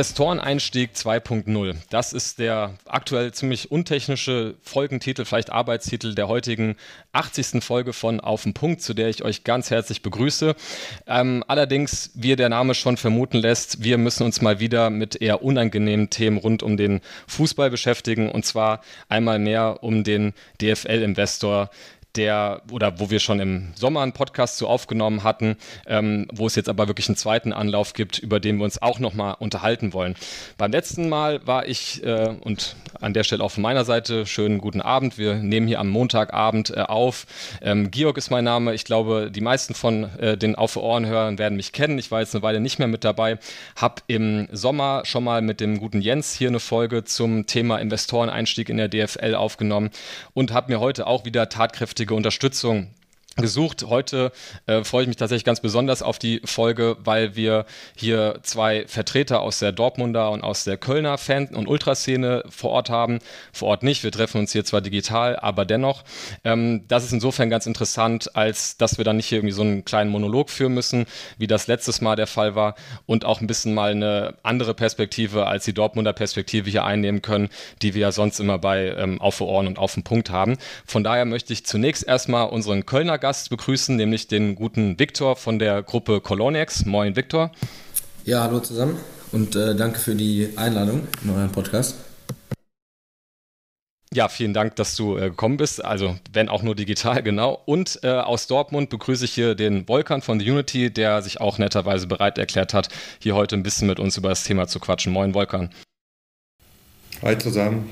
Investoreneinstieg 2.0. Das ist der aktuell ziemlich untechnische Folgentitel, vielleicht Arbeitstitel der heutigen 80. Folge von Auf den Punkt, zu der ich euch ganz herzlich begrüße. Ähm, allerdings, wie der Name schon vermuten lässt, wir müssen uns mal wieder mit eher unangenehmen Themen rund um den Fußball beschäftigen und zwar einmal mehr um den DFL-Investor der oder wo wir schon im Sommer einen Podcast zu aufgenommen hatten, ähm, wo es jetzt aber wirklich einen zweiten Anlauf gibt, über den wir uns auch nochmal unterhalten wollen. Beim letzten Mal war ich äh, und an der Stelle auch von meiner Seite schönen guten Abend. Wir nehmen hier am Montagabend äh, auf. Ähm, Georg ist mein Name. Ich glaube, die meisten von äh, den Auf Ohren hörern werden mich kennen. Ich war jetzt eine Weile nicht mehr mit dabei. Hab im Sommer schon mal mit dem guten Jens hier eine Folge zum Thema Investoreneinstieg in der DFL aufgenommen und habe mir heute auch wieder tatkräftig tatkräftige Unterstützung gesucht. Heute äh, freue ich mich tatsächlich ganz besonders auf die Folge, weil wir hier zwei Vertreter aus der Dortmunder und aus der Kölner Fan- und Ultraszene vor Ort haben. Vor Ort nicht, wir treffen uns hier zwar digital, aber dennoch. Ähm, das ist insofern ganz interessant, als dass wir dann nicht hier irgendwie so einen kleinen Monolog führen müssen, wie das letztes Mal der Fall war und auch ein bisschen mal eine andere Perspektive als die Dortmunder Perspektive hier einnehmen können, die wir ja sonst immer bei ähm, Auf Ohren und Auf den Punkt haben. Von daher möchte ich zunächst erstmal unseren Kölner Gast begrüßen, nämlich den guten Viktor von der Gruppe Colonex. Moin, Viktor. Ja, hallo zusammen und äh, danke für die Einladung in euren Podcast. Ja, vielen Dank, dass du äh, gekommen bist. Also, wenn auch nur digital, genau. Und äh, aus Dortmund begrüße ich hier den Volkan von The Unity, der sich auch netterweise bereit erklärt hat, hier heute ein bisschen mit uns über das Thema zu quatschen. Moin, Volkan. Hi zusammen.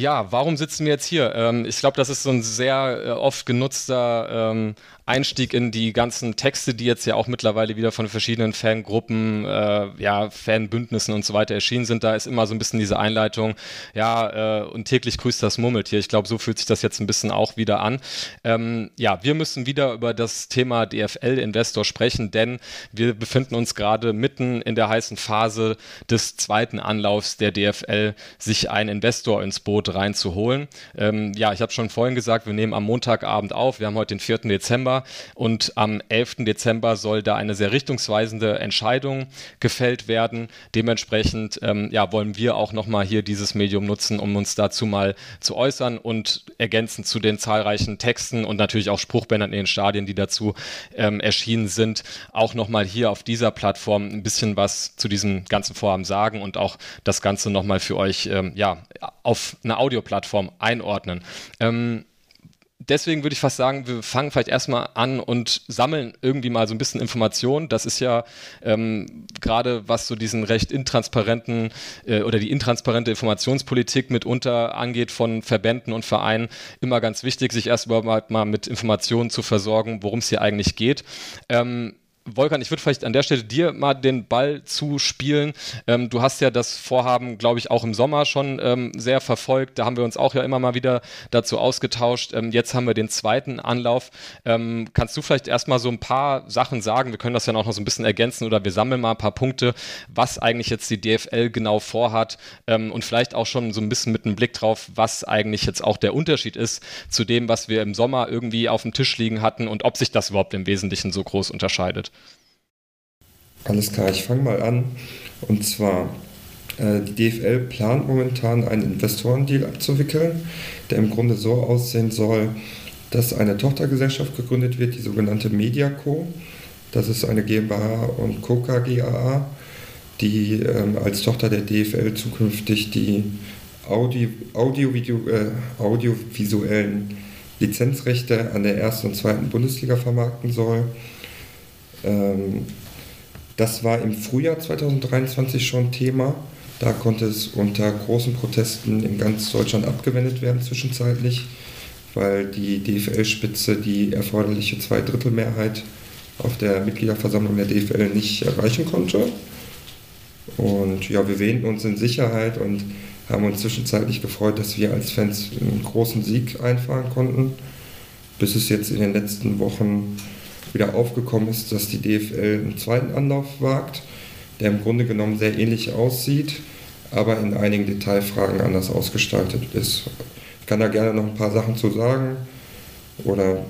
Ja, warum sitzen wir jetzt hier? Ähm, ich glaube, das ist so ein sehr äh, oft genutzter ähm, Einstieg in die ganzen Texte, die jetzt ja auch mittlerweile wieder von verschiedenen Fangruppen, äh, ja, Fanbündnissen und so weiter erschienen sind. Da ist immer so ein bisschen diese Einleitung, ja, äh, und täglich grüßt das Murmeltier. Ich glaube, so fühlt sich das jetzt ein bisschen auch wieder an. Ähm, ja, wir müssen wieder über das Thema DFL-Investor sprechen, denn wir befinden uns gerade mitten in der heißen Phase des zweiten Anlaufs der DFL, sich einen Investor ins Boot reinzuholen. Ähm, ja, ich habe schon vorhin gesagt, wir nehmen am Montagabend auf. Wir haben heute den 4. Dezember und am 11. Dezember soll da eine sehr richtungsweisende Entscheidung gefällt werden. Dementsprechend ähm, ja, wollen wir auch nochmal hier dieses Medium nutzen, um uns dazu mal zu äußern und ergänzend zu den zahlreichen Texten und natürlich auch Spruchbändern in den Stadien, die dazu ähm, erschienen sind, auch nochmal hier auf dieser Plattform ein bisschen was zu diesem ganzen Vorhaben sagen und auch das Ganze nochmal für euch ähm, ja, auf einer Audioplattform einordnen. Ähm, deswegen würde ich fast sagen, wir fangen vielleicht erstmal an und sammeln irgendwie mal so ein bisschen Informationen. Das ist ja ähm, gerade was so diesen recht intransparenten äh, oder die intransparente Informationspolitik mitunter angeht von Verbänden und Vereinen, immer ganz wichtig, sich erst überhaupt mal mit Informationen zu versorgen, worum es hier eigentlich geht. Ähm, Volkan, ich würde vielleicht an der Stelle dir mal den Ball zuspielen. Ähm, du hast ja das Vorhaben, glaube ich, auch im Sommer schon ähm, sehr verfolgt. Da haben wir uns auch ja immer mal wieder dazu ausgetauscht. Ähm, jetzt haben wir den zweiten Anlauf. Ähm, kannst du vielleicht erstmal so ein paar Sachen sagen? Wir können das ja auch noch so ein bisschen ergänzen oder wir sammeln mal ein paar Punkte, was eigentlich jetzt die DFL genau vorhat ähm, und vielleicht auch schon so ein bisschen mit einem Blick drauf, was eigentlich jetzt auch der Unterschied ist zu dem, was wir im Sommer irgendwie auf dem Tisch liegen hatten und ob sich das überhaupt im Wesentlichen so groß unterscheidet. Alles klar, ich fange mal an. Und zwar, äh, die DFL plant momentan einen Investorendeal abzuwickeln, der im Grunde so aussehen soll, dass eine Tochtergesellschaft gegründet wird, die sogenannte Mediaco. Das ist eine GmbH und Co. KGaA, die ähm, als Tochter der DFL zukünftig die Audio, Audio, Video, äh, audiovisuellen Lizenzrechte an der ersten und zweiten Bundesliga vermarkten soll. Ähm, das war im Frühjahr 2023 schon Thema. Da konnte es unter großen Protesten in ganz Deutschland abgewendet werden zwischenzeitlich, weil die DFL-Spitze die erforderliche Zweidrittelmehrheit auf der Mitgliederversammlung der DFL nicht erreichen konnte. Und ja, wir wähnten uns in Sicherheit und haben uns zwischenzeitlich gefreut, dass wir als Fans einen großen Sieg einfahren konnten, bis es jetzt in den letzten Wochen wieder aufgekommen ist, dass die DFL einen zweiten Anlauf wagt, der im Grunde genommen sehr ähnlich aussieht, aber in einigen Detailfragen anders ausgestaltet ist. Ich kann da gerne noch ein paar Sachen zu sagen oder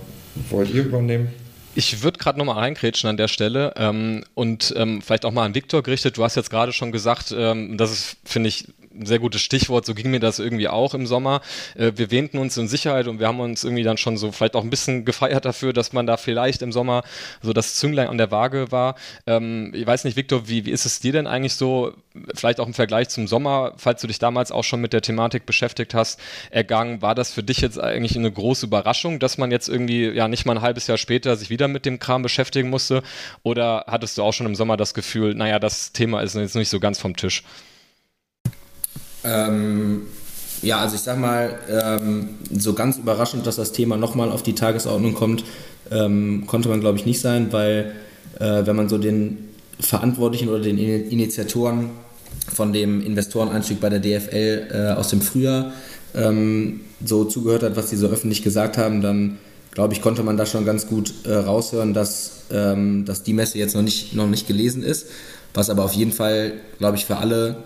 wollt ihr übernehmen? Ich würde gerade nochmal reingrätschen an der Stelle ähm, und ähm, vielleicht auch mal an Viktor gerichtet. Du hast jetzt gerade schon gesagt, ähm, das ist, finde ich, ein sehr gutes Stichwort, so ging mir das irgendwie auch im Sommer. Äh, wir wähnten uns in Sicherheit und wir haben uns irgendwie dann schon so vielleicht auch ein bisschen gefeiert dafür, dass man da vielleicht im Sommer so das Zünglein an der Waage war. Ähm, ich weiß nicht, Viktor, wie, wie ist es dir denn eigentlich so, vielleicht auch im Vergleich zum Sommer, falls du dich damals auch schon mit der Thematik beschäftigt hast, ergangen? War das für dich jetzt eigentlich eine große Überraschung, dass man jetzt irgendwie ja nicht mal ein halbes Jahr später sich wieder mit dem Kram beschäftigen musste? Oder hattest du auch schon im Sommer das Gefühl, naja, das Thema ist jetzt nicht so ganz vom Tisch? Ähm, ja, also ich sag mal, ähm, so ganz überraschend, dass das Thema nochmal auf die Tagesordnung kommt, ähm, konnte man glaube ich nicht sein, weil äh, wenn man so den Verantwortlichen oder den Initiatoren von dem Investoreneinstieg bei der DFL äh, aus dem Frühjahr ähm, so zugehört hat, was sie so öffentlich gesagt haben, dann glaube ich, konnte man da schon ganz gut äh, raushören, dass, ähm, dass die Messe jetzt noch nicht, noch nicht gelesen ist. Was aber auf jeden Fall, glaube ich, für alle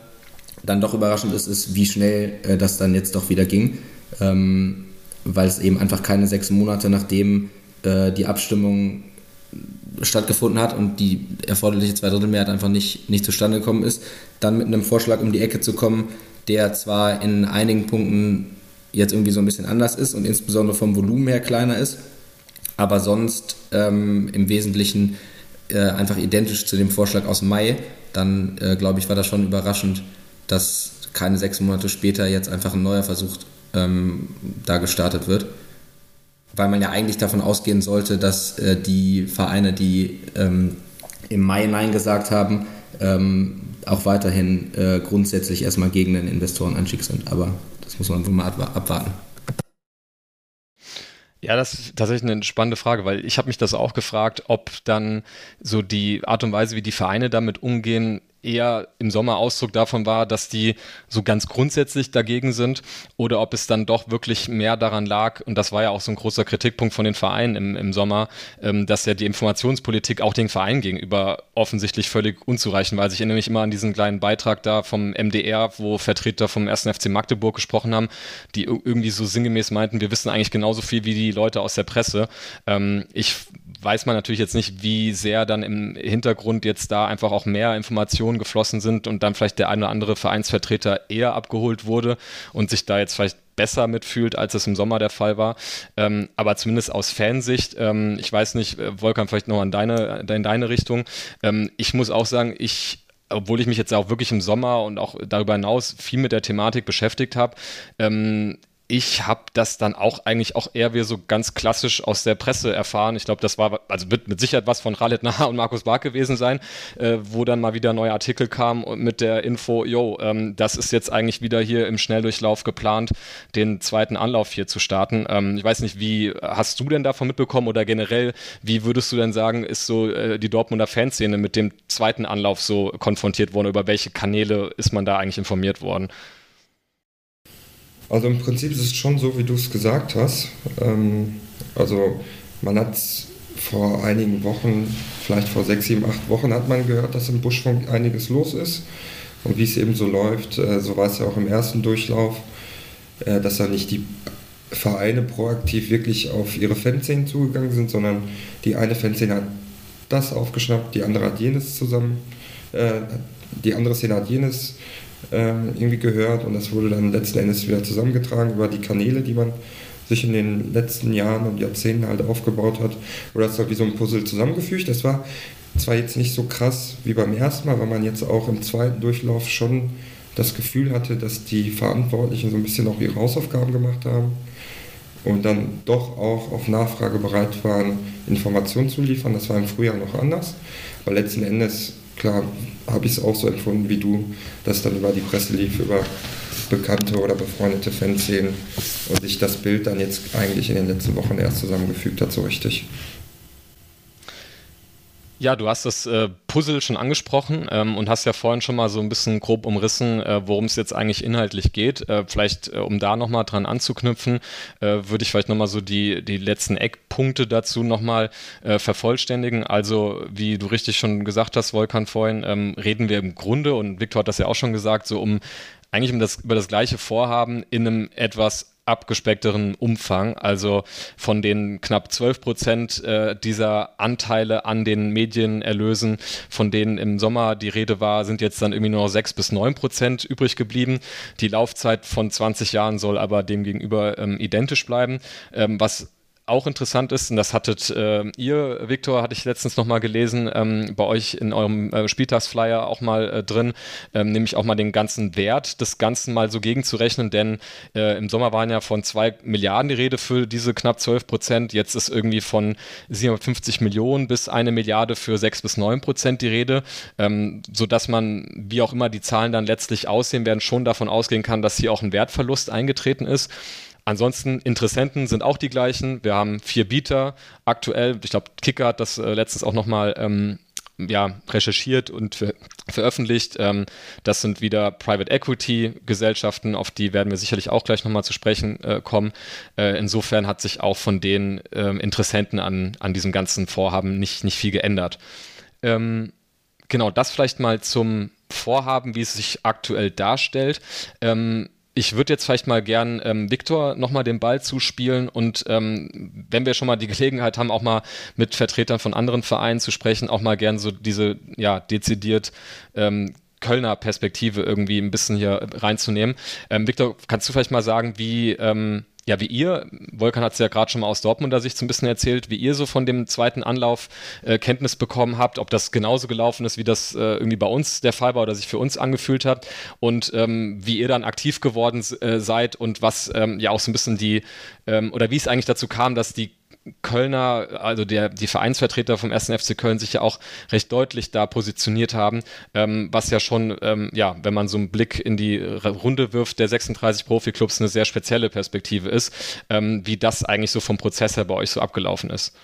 dann doch überraschend ist, ist, wie schnell äh, das dann jetzt doch wieder ging. Ähm, weil es eben einfach keine sechs Monate nachdem äh, die Abstimmung stattgefunden hat und die erforderliche Zweidrittelmehrheit einfach nicht, nicht zustande gekommen ist, dann mit einem Vorschlag um die Ecke zu kommen, der zwar in einigen Punkten jetzt irgendwie so ein bisschen anders ist und insbesondere vom Volumen her kleiner ist, aber sonst ähm, im Wesentlichen äh, einfach identisch zu dem Vorschlag aus Mai, dann äh, glaube ich, war das schon überraschend, dass keine sechs Monate später jetzt einfach ein neuer Versuch ähm, da gestartet wird. Weil man ja eigentlich davon ausgehen sollte, dass äh, die Vereine, die ähm, im Mai Nein gesagt haben, ähm, auch weiterhin äh, grundsätzlich erstmal gegen den Investorenanstieg sind. Aber das muss man wohl mal abwarten. Ja, das ist tatsächlich eine spannende Frage, weil ich habe mich das auch gefragt, ob dann so die Art und Weise, wie die Vereine damit umgehen, eher im Sommer Ausdruck davon war, dass die so ganz grundsätzlich dagegen sind oder ob es dann doch wirklich mehr daran lag, und das war ja auch so ein großer Kritikpunkt von den Vereinen im, im Sommer, ähm, dass ja die Informationspolitik auch den Vereinen gegenüber offensichtlich völlig unzureichend war. Also ich erinnere mich immer an diesen kleinen Beitrag da vom MDR, wo Vertreter vom 1. FC Magdeburg gesprochen haben, die irgendwie so sinngemäß meinten, wir wissen eigentlich genauso viel wie die Leute aus der Presse. Ähm, ich weiß man natürlich jetzt nicht, wie sehr dann im Hintergrund jetzt da einfach auch mehr Informationen geflossen sind und dann vielleicht der eine oder andere Vereinsvertreter eher abgeholt wurde und sich da jetzt vielleicht besser mitfühlt, als es im Sommer der Fall war. Ähm, aber zumindest aus Fansicht, ähm, ich weiß nicht, äh, Volkan, vielleicht noch an deine, in deine Richtung. Ähm, ich muss auch sagen, ich obwohl ich mich jetzt auch wirklich im Sommer und auch darüber hinaus viel mit der Thematik beschäftigt habe, ähm, ich habe das dann auch eigentlich auch eher wie so ganz klassisch aus der Presse erfahren. Ich glaube, das war, also wird mit Sicherheit was von Khaled Nahr und Markus Bark gewesen sein, äh, wo dann mal wieder neue Artikel kamen mit der Info, yo, ähm, das ist jetzt eigentlich wieder hier im Schnelldurchlauf geplant, den zweiten Anlauf hier zu starten. Ähm, ich weiß nicht, wie hast du denn davon mitbekommen oder generell, wie würdest du denn sagen, ist so äh, die Dortmunder Fanszene mit dem zweiten Anlauf so konfrontiert worden? Über welche Kanäle ist man da eigentlich informiert worden? Also im Prinzip ist es schon so, wie du es gesagt hast. Ähm, also man hat vor einigen Wochen, vielleicht vor sechs, sieben, acht Wochen, hat man gehört, dass im Buschfunk einiges los ist. Und wie es eben so läuft, äh, so war es ja auch im ersten Durchlauf, äh, dass da nicht die Vereine proaktiv wirklich auf ihre Fanszenen zugegangen sind, sondern die eine Fanszene hat das aufgeschnappt, die andere hat jenes zusammen, äh, die andere Szene hat jenes irgendwie gehört und das wurde dann letzten Endes wieder zusammengetragen über die Kanäle, die man sich in den letzten Jahren und Jahrzehnten halt aufgebaut hat. Oder das war wie so ein Puzzle zusammengefügt. Das war zwar jetzt nicht so krass wie beim ersten Mal, weil man jetzt auch im zweiten Durchlauf schon das Gefühl hatte, dass die Verantwortlichen so ein bisschen auch ihre Hausaufgaben gemacht haben und dann doch auch auf Nachfrage bereit waren, Informationen zu liefern. Das war im Frühjahr noch anders, weil letzten Endes klar habe ich es auch so empfunden wie du, dass dann über die Presse lief, über bekannte oder befreundete Fans sehen und sich das Bild dann jetzt eigentlich in den letzten Wochen erst zusammengefügt hat, so richtig. Ja, du hast das äh, Puzzle schon angesprochen ähm, und hast ja vorhin schon mal so ein bisschen grob umrissen, äh, worum es jetzt eigentlich inhaltlich geht. Äh, vielleicht, äh, um da nochmal dran anzuknüpfen, äh, würde ich vielleicht nochmal so die, die letzten Eckpunkte dazu nochmal äh, vervollständigen. Also, wie du richtig schon gesagt hast, Volkan, vorhin, ähm, reden wir im Grunde, und Viktor hat das ja auch schon gesagt, so um eigentlich um das, über das gleiche Vorhaben in einem etwas abgespeckteren Umfang. Also von den knapp 12 Prozent äh, dieser Anteile an den Medienerlösen, von denen im Sommer die Rede war, sind jetzt dann irgendwie nur noch 6 bis 9 Prozent übrig geblieben. Die Laufzeit von 20 Jahren soll aber demgegenüber ähm, identisch bleiben, ähm, was auch interessant ist, und das hattet äh, ihr, Viktor, hatte ich letztens nochmal gelesen, ähm, bei euch in eurem äh, Spieltagsflyer auch mal äh, drin, ähm, nämlich auch mal den ganzen Wert des Ganzen mal so gegenzurechnen, denn äh, im Sommer waren ja von zwei Milliarden die Rede für diese knapp 12 Prozent, jetzt ist irgendwie von 750 Millionen bis eine Milliarde für 6 bis 9 Prozent die Rede, ähm, sodass man, wie auch immer die Zahlen dann letztlich aussehen werden, schon davon ausgehen kann, dass hier auch ein Wertverlust eingetreten ist. Ansonsten Interessenten sind auch die gleichen. Wir haben vier Bieter aktuell. Ich glaube, Kicker hat das äh, letztens auch nochmal ähm, ja, recherchiert und ver veröffentlicht. Ähm, das sind wieder Private Equity Gesellschaften, auf die werden wir sicherlich auch gleich nochmal zu sprechen äh, kommen. Äh, insofern hat sich auch von den ähm, Interessenten an, an diesem ganzen Vorhaben nicht, nicht viel geändert. Ähm, genau, das vielleicht mal zum Vorhaben, wie es sich aktuell darstellt. Ähm, ich würde jetzt vielleicht mal gern ähm, Viktor nochmal den Ball zuspielen und ähm, wenn wir schon mal die Gelegenheit haben, auch mal mit Vertretern von anderen Vereinen zu sprechen, auch mal gern so diese ja dezidiert ähm, Kölner Perspektive irgendwie ein bisschen hier reinzunehmen. Ähm, Viktor, kannst du vielleicht mal sagen, wie ähm, ja, wie ihr, Volkan hat es ja gerade schon mal aus Dortmunder Sicht so ein bisschen erzählt, wie ihr so von dem zweiten Anlauf äh, Kenntnis bekommen habt, ob das genauso gelaufen ist, wie das äh, irgendwie bei uns der Fall war oder sich für uns angefühlt hat. Und ähm, wie ihr dann aktiv geworden äh, seid und was ähm, ja auch so ein bisschen die, ähm, oder wie es eigentlich dazu kam, dass die Kölner, also der, die Vereinsvertreter vom 1. FC Köln sich ja auch recht deutlich da positioniert haben, ähm, was ja schon, ähm, ja, wenn man so einen Blick in die Runde wirft, der 36 Profiklubs eine sehr spezielle Perspektive ist, ähm, wie das eigentlich so vom Prozess her bei euch so abgelaufen ist.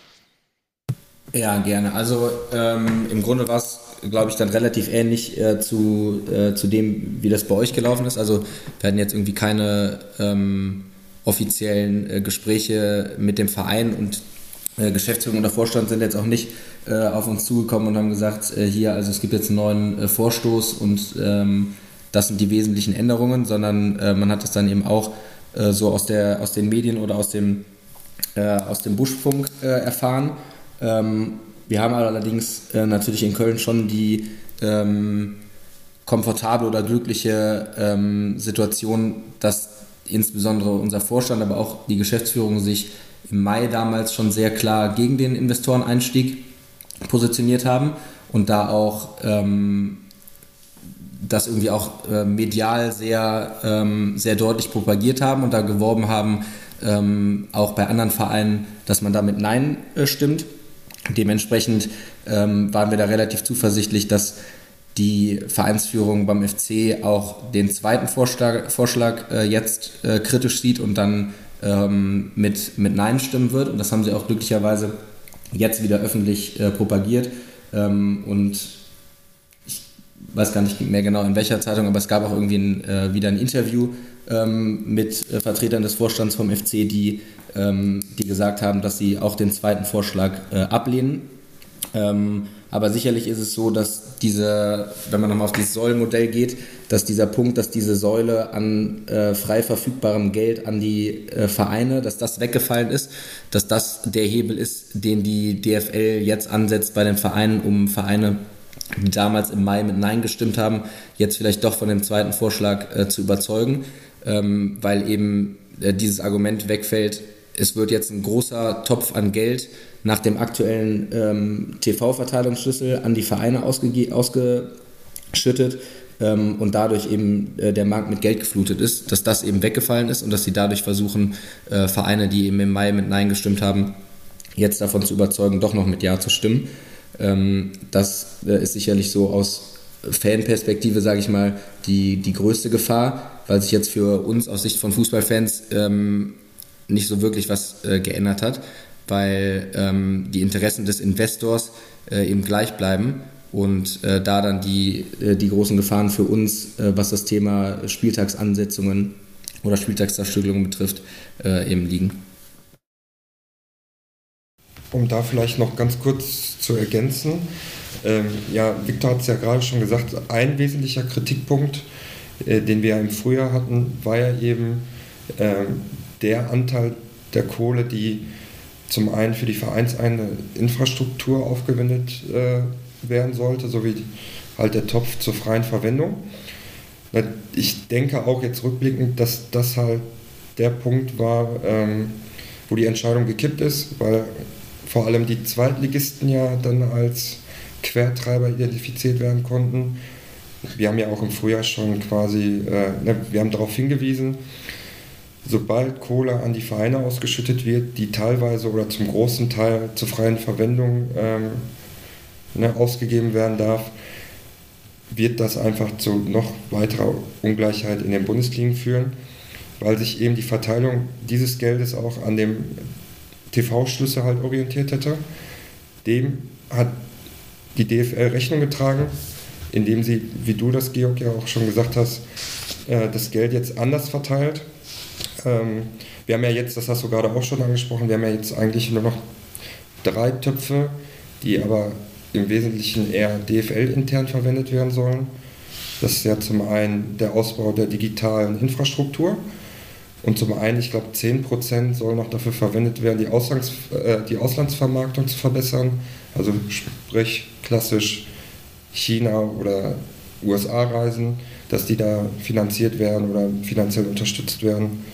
Ja, gerne. Also ähm, im Grunde war es, glaube ich, dann relativ ähnlich äh, zu, äh, zu dem, wie das bei euch gelaufen ist. Also wir hatten jetzt irgendwie keine ähm, offiziellen äh, Gespräche mit dem Verein und äh, Geschäftsführung oder Vorstand sind jetzt auch nicht äh, auf uns zugekommen und haben gesagt, äh, hier, also es gibt jetzt einen neuen äh, Vorstoß und ähm, das sind die wesentlichen Änderungen, sondern äh, man hat das dann eben auch so aus, der, aus den Medien oder aus dem, aus dem Buschfunk erfahren. Ähm, wir haben allerdings natürlich in Köln schon die ähm, komfortable oder glückliche ähm, Situation, dass insbesondere unser Vorstand, aber auch die Geschäftsführung sich im Mai damals schon sehr klar gegen den Investoreneinstieg positioniert haben und da auch ähm, das irgendwie auch äh, medial sehr, ähm, sehr deutlich propagiert haben und da geworben haben, ähm, auch bei anderen Vereinen, dass man damit Nein äh, stimmt. Dementsprechend ähm, waren wir da relativ zuversichtlich, dass die Vereinsführung beim FC auch den zweiten Vorschlag, Vorschlag äh, jetzt äh, kritisch sieht und dann ähm, mit, mit Nein stimmen wird. Und das haben sie auch glücklicherweise jetzt wieder öffentlich äh, propagiert. Ähm, und ich weiß gar nicht mehr genau in welcher Zeitung, aber es gab auch irgendwie ein, äh, wieder ein Interview ähm, mit äh, Vertretern des Vorstands vom FC, die, ähm, die gesagt haben, dass sie auch den zweiten Vorschlag äh, ablehnen. Ähm, aber sicherlich ist es so, dass diese, wenn man nochmal auf dieses Säulenmodell geht, dass dieser Punkt, dass diese Säule an äh, frei verfügbarem Geld an die äh, Vereine, dass das weggefallen ist, dass das der Hebel ist, den die DFL jetzt ansetzt bei den Vereinen, um Vereine, die damals im Mai mit Nein gestimmt haben, jetzt vielleicht doch von dem zweiten Vorschlag äh, zu überzeugen, ähm, weil eben äh, dieses Argument wegfällt, es wird jetzt ein großer Topf an Geld nach dem aktuellen ähm, TV-Verteilungsschlüssel an die Vereine ausgeschüttet ähm, und dadurch eben äh, der Markt mit Geld geflutet ist, dass das eben weggefallen ist und dass sie dadurch versuchen, äh, Vereine, die eben im Mai mit Nein gestimmt haben, jetzt davon zu überzeugen, doch noch mit Ja zu stimmen. Ähm, das äh, ist sicherlich so aus Fanperspektive, sage ich mal, die, die größte Gefahr, weil sich jetzt für uns aus Sicht von Fußballfans ähm, nicht so wirklich was äh, geändert hat, weil ähm, die Interessen des Investors äh, eben gleich bleiben und äh, da dann die, äh, die großen Gefahren für uns, äh, was das Thema Spieltagsansetzungen oder Spieltagszerstückelungen betrifft, äh, eben liegen. Um da vielleicht noch ganz kurz zu ergänzen, ähm, ja, Victor hat es ja gerade schon gesagt, ein wesentlicher Kritikpunkt, äh, den wir im Frühjahr hatten, war ja eben ähm, der Anteil der Kohle, die zum einen für die vereinseigene Infrastruktur aufgewendet äh, werden sollte, sowie halt der Topf zur freien Verwendung. Ich denke auch jetzt rückblickend, dass das halt der Punkt war, ähm, wo die Entscheidung gekippt ist, weil vor allem die Zweitligisten ja dann als Quertreiber identifiziert werden konnten. Wir haben ja auch im Frühjahr schon quasi, äh, wir haben darauf hingewiesen, sobald Kohle an die Vereine ausgeschüttet wird, die teilweise oder zum großen Teil zur freien Verwendung ähm, ne, ausgegeben werden darf, wird das einfach zu noch weiterer Ungleichheit in den Bundesligen führen, weil sich eben die Verteilung dieses Geldes auch an dem TV-Schlüssel halt orientiert hätte. Dem hat die DFL Rechnung getragen, indem sie, wie du das, Georg, ja auch schon gesagt hast, äh, das Geld jetzt anders verteilt. Ähm, wir haben ja jetzt, das hast du gerade auch schon angesprochen, wir haben ja jetzt eigentlich nur noch drei Töpfe, die aber im Wesentlichen eher DFL-intern verwendet werden sollen. Das ist ja zum einen der Ausbau der digitalen Infrastruktur und zum einen, ich glaube, 10% soll noch dafür verwendet werden, die, Auslands, äh, die Auslandsvermarktung zu verbessern. Also sprich klassisch China oder USA-Reisen, dass die da finanziert werden oder finanziell unterstützt werden.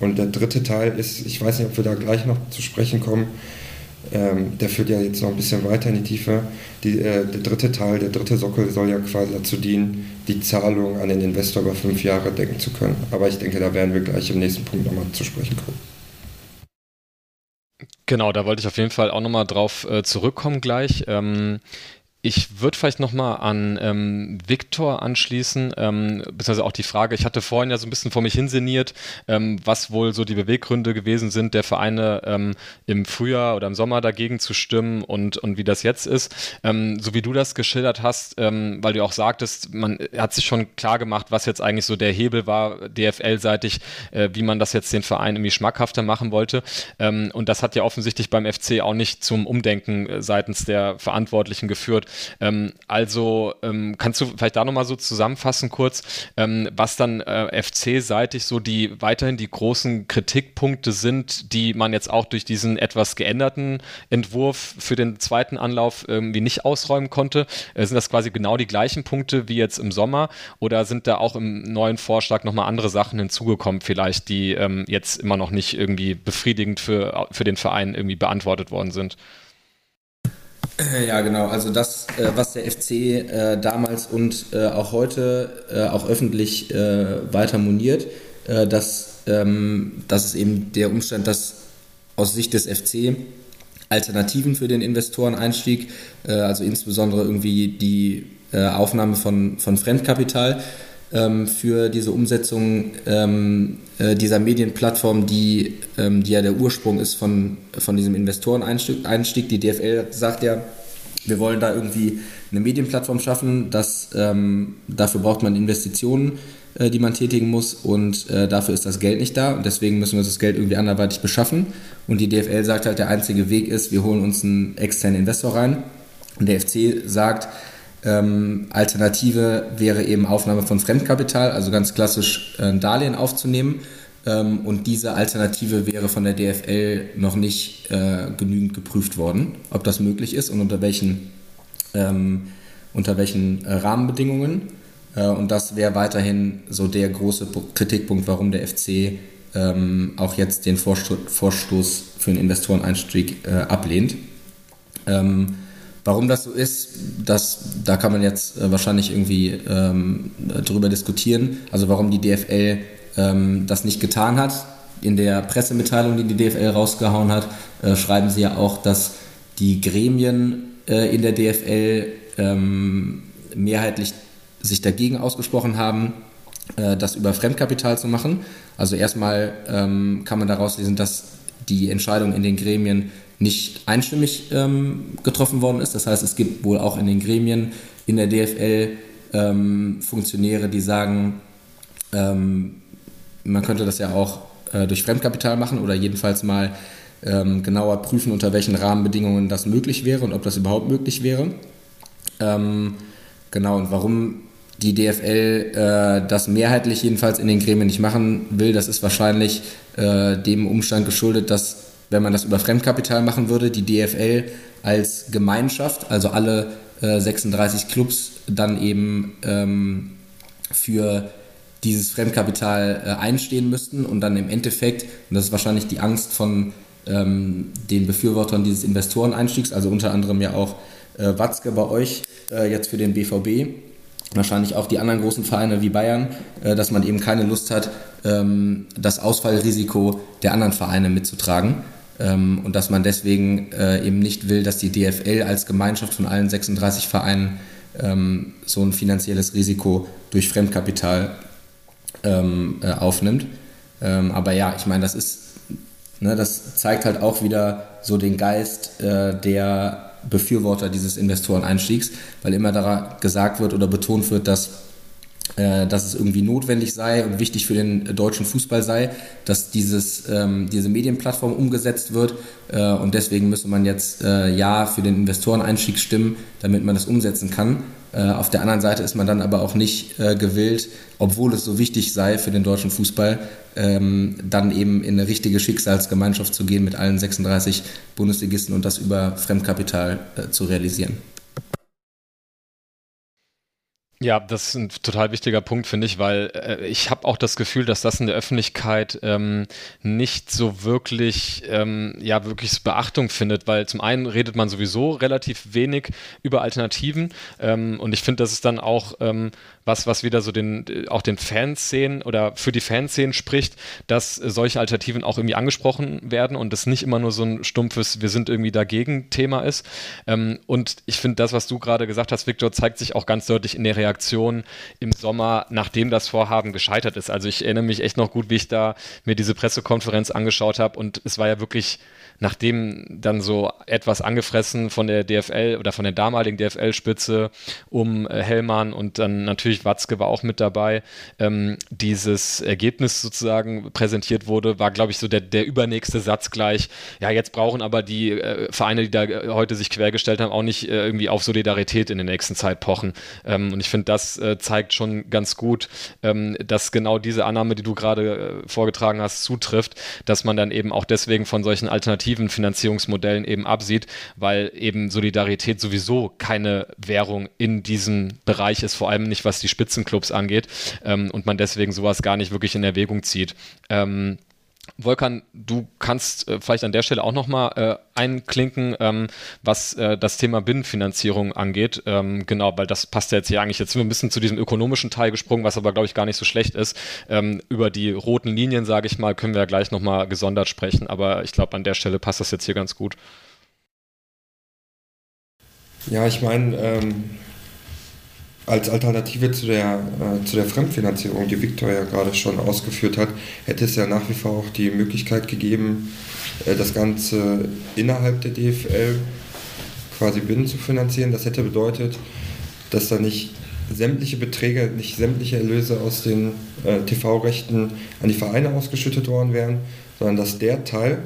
Und der dritte Teil ist, ich weiß nicht, ob wir da gleich noch zu sprechen kommen, ähm, der führt ja jetzt noch ein bisschen weiter in die Tiefe. Die, äh, der dritte Teil, der dritte Sockel soll ja quasi dazu dienen, die Zahlung an den Investor über fünf Jahre decken zu können. Aber ich denke, da werden wir gleich im nächsten Punkt nochmal zu sprechen kommen. Genau, da wollte ich auf jeden Fall auch nochmal drauf äh, zurückkommen gleich. Ähm, ich würde vielleicht nochmal an ähm, Viktor anschließen, ähm, beziehungsweise auch die Frage, ich hatte vorhin ja so ein bisschen vor mich hinseniert, ähm, was wohl so die Beweggründe gewesen sind, der Vereine ähm, im Frühjahr oder im Sommer dagegen zu stimmen und, und wie das jetzt ist. Ähm, so wie du das geschildert hast, ähm, weil du auch sagtest, man hat sich schon klar gemacht, was jetzt eigentlich so der Hebel war, DFL-seitig, äh, wie man das jetzt den Verein irgendwie schmackhafter machen wollte. Ähm, und das hat ja offensichtlich beim FC auch nicht zum Umdenken äh, seitens der Verantwortlichen geführt. Ähm, also ähm, kannst du vielleicht da nochmal so zusammenfassen kurz, ähm, was dann äh, FC-seitig so die weiterhin die großen Kritikpunkte sind, die man jetzt auch durch diesen etwas geänderten Entwurf für den zweiten Anlauf irgendwie nicht ausräumen konnte? Äh, sind das quasi genau die gleichen Punkte wie jetzt im Sommer oder sind da auch im neuen Vorschlag nochmal andere Sachen hinzugekommen, vielleicht, die ähm, jetzt immer noch nicht irgendwie befriedigend für, für den Verein irgendwie beantwortet worden sind? Äh, ja, genau. Also das, äh, was der FC äh, damals und auch heute auch öffentlich weiter moniert, dass ähm, das ist eben der Umstand, dass aus Sicht des FC Alternativen für den Investoreneinstieg, also insbesondere irgendwie die Aufnahme von, von Fremdkapital, ähm, für diese Umsetzung ähm, äh, dieser Medienplattform, die, ähm, die ja der Ursprung ist von, von diesem Investoreneinstieg. Die DFL sagt ja, wir wollen da irgendwie eine Medienplattform schaffen. Das, ähm, dafür braucht man Investitionen, äh, die man tätigen muss und äh, dafür ist das Geld nicht da und deswegen müssen wir das Geld irgendwie anderweitig beschaffen. Und die DFL sagt halt, der einzige Weg ist, wir holen uns einen externen Investor rein. Und der FC sagt, ähm, Alternative wäre eben Aufnahme von Fremdkapital, also ganz klassisch äh, ein Darlehen aufzunehmen. Ähm, und diese Alternative wäre von der DFL noch nicht äh, genügend geprüft worden, ob das möglich ist und unter welchen, ähm, unter welchen äh, Rahmenbedingungen. Äh, und das wäre weiterhin so der große Kritikpunkt, warum der FC ähm, auch jetzt den Vorsto Vorstoß für einen Investoreneinstieg äh, ablehnt. Ähm, Warum das so ist, das, da kann man jetzt äh, wahrscheinlich irgendwie ähm, drüber diskutieren. Also warum die DFL ähm, das nicht getan hat. In der Pressemitteilung, die die DFL rausgehauen hat, äh, schreiben sie ja auch, dass die Gremien äh, in der DFL ähm, mehrheitlich sich dagegen ausgesprochen haben, äh, das über Fremdkapital zu machen. Also erstmal ähm, kann man daraus lesen, dass die Entscheidung in den Gremien nicht einstimmig ähm, getroffen worden ist. Das heißt, es gibt wohl auch in den Gremien in der DFL ähm, Funktionäre, die sagen, ähm, man könnte das ja auch äh, durch Fremdkapital machen oder jedenfalls mal ähm, genauer prüfen, unter welchen Rahmenbedingungen das möglich wäre und ob das überhaupt möglich wäre. Ähm, genau, und warum die DFL äh, das mehrheitlich jedenfalls in den Gremien nicht machen will, das ist wahrscheinlich äh, dem Umstand geschuldet, dass wenn man das über Fremdkapital machen würde, die DFL als Gemeinschaft, also alle äh, 36 Clubs, dann eben ähm, für dieses Fremdkapital äh, einstehen müssten und dann im Endeffekt, und das ist wahrscheinlich die Angst von ähm, den Befürwortern dieses Investoreneinstiegs, also unter anderem ja auch äh, Watzke bei euch äh, jetzt für den BVB, wahrscheinlich auch die anderen großen Vereine wie Bayern, äh, dass man eben keine Lust hat, ähm, das Ausfallrisiko der anderen Vereine mitzutragen. Ähm, und dass man deswegen äh, eben nicht will, dass die DFL als Gemeinschaft von allen 36 Vereinen ähm, so ein finanzielles Risiko durch Fremdkapital ähm, äh, aufnimmt. Ähm, aber ja, ich meine, das ist, ne, das zeigt halt auch wieder so den Geist äh, der Befürworter dieses Investoreneinstiegs, weil immer da gesagt wird oder betont wird, dass dass es irgendwie notwendig sei und wichtig für den deutschen Fußball sei, dass dieses, ähm, diese Medienplattform umgesetzt wird. Äh, und deswegen müsse man jetzt äh, Ja für den Investoreneinstieg stimmen, damit man das umsetzen kann. Äh, auf der anderen Seite ist man dann aber auch nicht äh, gewillt, obwohl es so wichtig sei für den deutschen Fußball, ähm, dann eben in eine richtige Schicksalsgemeinschaft zu gehen mit allen 36 Bundesligisten und das über Fremdkapital äh, zu realisieren. Ja, das ist ein total wichtiger Punkt, finde ich, weil äh, ich habe auch das Gefühl, dass das in der Öffentlichkeit ähm, nicht so wirklich, ähm, ja, wirklich Beachtung findet, weil zum einen redet man sowieso relativ wenig über Alternativen ähm, und ich finde, das ist dann auch ähm, was, was wieder so den, auch den Fanszenen oder für die Fanszenen spricht, dass solche Alternativen auch irgendwie angesprochen werden und das nicht immer nur so ein stumpfes, wir sind irgendwie dagegen Thema ist. Ähm, und ich finde, das, was du gerade gesagt hast, Victor, zeigt sich auch ganz deutlich in der Reaktion Reaktion im Sommer, nachdem das Vorhaben gescheitert ist. Also ich erinnere mich echt noch gut, wie ich da mir diese Pressekonferenz angeschaut habe und es war ja wirklich nachdem dann so etwas angefressen von der DFL oder von der damaligen DFL-Spitze um äh, Hellmann und dann natürlich Watzke war auch mit dabei, ähm, dieses Ergebnis sozusagen präsentiert wurde, war, glaube ich, so der, der übernächste Satz gleich. Ja, jetzt brauchen aber die äh, Vereine, die da äh, heute sich quergestellt haben, auch nicht äh, irgendwie auf Solidarität in der nächsten Zeit pochen. Ähm, und ich finde, das äh, zeigt schon ganz gut, ähm, dass genau diese Annahme, die du gerade äh, vorgetragen hast, zutrifft, dass man dann eben auch deswegen von solchen Alternativen Finanzierungsmodellen eben absieht, weil eben Solidarität sowieso keine Währung in diesem Bereich ist, vor allem nicht was die Spitzenclubs angeht ähm, und man deswegen sowas gar nicht wirklich in Erwägung zieht. Ähm, Volkan, du kannst äh, vielleicht an der Stelle auch nochmal äh, einklinken, ähm, was äh, das Thema Binnenfinanzierung angeht. Ähm, genau, weil das passt ja jetzt hier eigentlich. Jetzt sind wir ein bisschen zu diesem ökonomischen Teil gesprungen, was aber, glaube ich, gar nicht so schlecht ist. Ähm, über die roten Linien, sage ich mal, können wir ja gleich nochmal gesondert sprechen, aber ich glaube, an der Stelle passt das jetzt hier ganz gut. Ja, ich meine, ähm, als Alternative zu der, äh, zu der Fremdfinanzierung, die Viktor ja gerade schon ausgeführt hat, hätte es ja nach wie vor auch die Möglichkeit gegeben, äh, das Ganze innerhalb der DFL quasi binnen zu finanzieren. Das hätte bedeutet, dass da nicht sämtliche Beträge, nicht sämtliche Erlöse aus den äh, TV-Rechten an die Vereine ausgeschüttet worden wären, sondern dass der Teil,